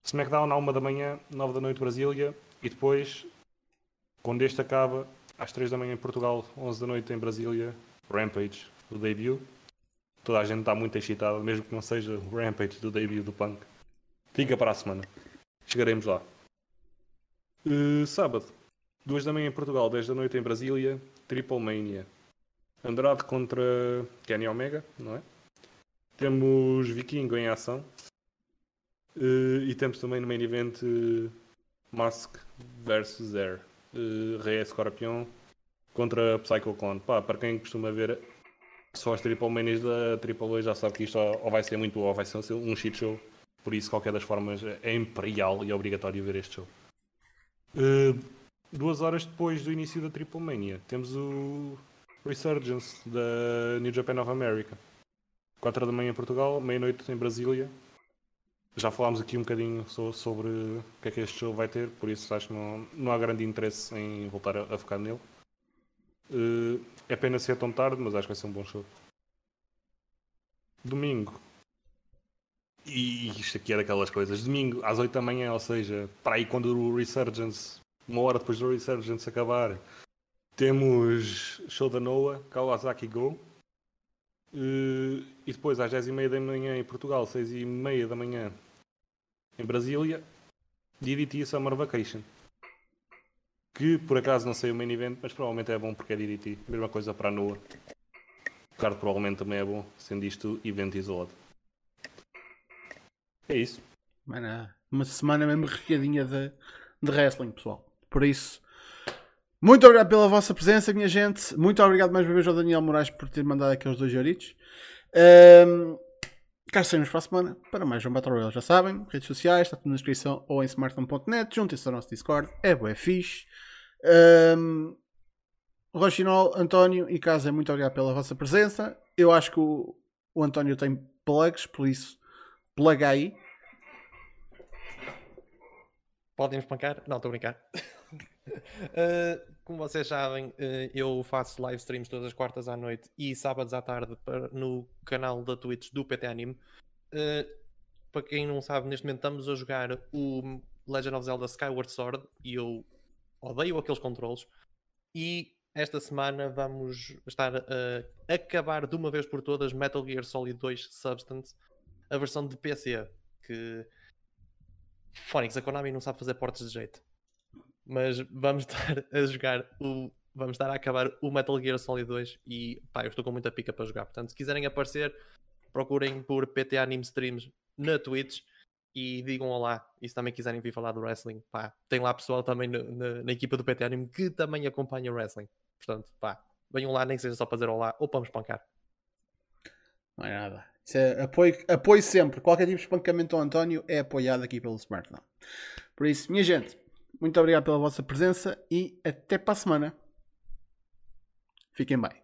SmackDown à uma da manhã, nove da noite Brasília. E depois, quando este acaba, às três da manhã em Portugal, onze da noite em Brasília, Rampage, o debut. Toda a gente está muito excitada, mesmo que não seja o Rampage do debut do Punk. Fica para a semana. Chegaremos lá. Uh, sábado, 2 da manhã em Portugal, 10 da noite em Brasília, Triple Mania. Andrade contra Kenny Omega, não é? Temos Vikingo em ação. Uh, e temos também no main event uh, Mask vs Air. Uh, Rei Escorpião contra Psycho Clone. Pá, para quem costuma ver só as Triple Manias da Triple A já sabe que isto ou vai ser muito ou vai ser um shit show. Por isso, qualquer das formas, é imperial e é obrigatório ver este show. Uh, duas horas depois do início da Triple Mania, temos o Resurgence da New Japan of America. 4 da manhã em Portugal, meia-noite em Brasília. Já falámos aqui um bocadinho so- sobre o que é que este show vai ter, por isso acho que não, não há grande interesse em voltar a, a focar nele. Uh, é pena ser tão tarde, mas acho que vai ser um bom show. Domingo, e isto aqui é daquelas coisas. Domingo às 8 da manhã, ou seja, para aí quando o Resurgence, uma hora depois do Resurgence acabar, temos show da Noah, Kawasaki Go. Eh, E depois às 10 e meia da manhã em Portugal, 6 e meia da manhã em Brasília, DDT Summer Vacation. Que por acaso não sei o main event, mas provavelmente é bom porque é DDT. Mesma coisa para a Noah. O card provavelmente também é bom, sendo isto evento isolado. É isso. Mano, uma semana mesmo recheadinha de, de wrestling, pessoal. Por isso, Muito obrigado pela vossa presença, minha gente. Muito obrigado mais uma vez ao Daniel Moraes por ter mandado aqueles dois euritos. Um, cá estaremos para a semana para mais um Battle Royale. Já sabem, redes sociais, está tudo na descrição ou em smartphone.net. Juntem-se ao nosso Discord, é bué fixe. Um, António e Casa, muito obrigado pela vossa presença. Eu acho que o, o António tem plugs, por isso, plug aí. Podem espancar? Não, estou a brincar. Uh, como vocês sabem, uh, eu faço live streams todas as quartas à noite e sábados à tarde para, no canal da Twitch do PT Anime. Uh, para quem não sabe, neste momento estamos a jogar o Legend of Zelda Skyward Sword e eu odeio aqueles controles. E esta semana vamos estar a acabar de uma vez por todas Metal Gear Solid 2 Substance, a versão de PC. Que Phonics, a Konami não sabe fazer portes de jeito mas vamos estar a jogar o. Vamos estar a acabar o Metal Gear Solid 2 e pá, eu estou com muita pica para jogar. Portanto, se quiserem aparecer, procurem por PT Anime Streams na Twitch e digam olá. E se também quiserem vir falar do wrestling, pá, tem lá pessoal também na, na, na equipa do PT Anime que também acompanha o wrestling. Portanto, pá, venham lá, nem que seja só para dizer olá ou para me espancar. Não é nada. É apoio, apoio sempre. Qualquer tipo de espancamento ao António é apoiado aqui pelo Smartphone. Por isso, minha gente, muito obrigado pela vossa presença e até para a semana. Fiquem bem.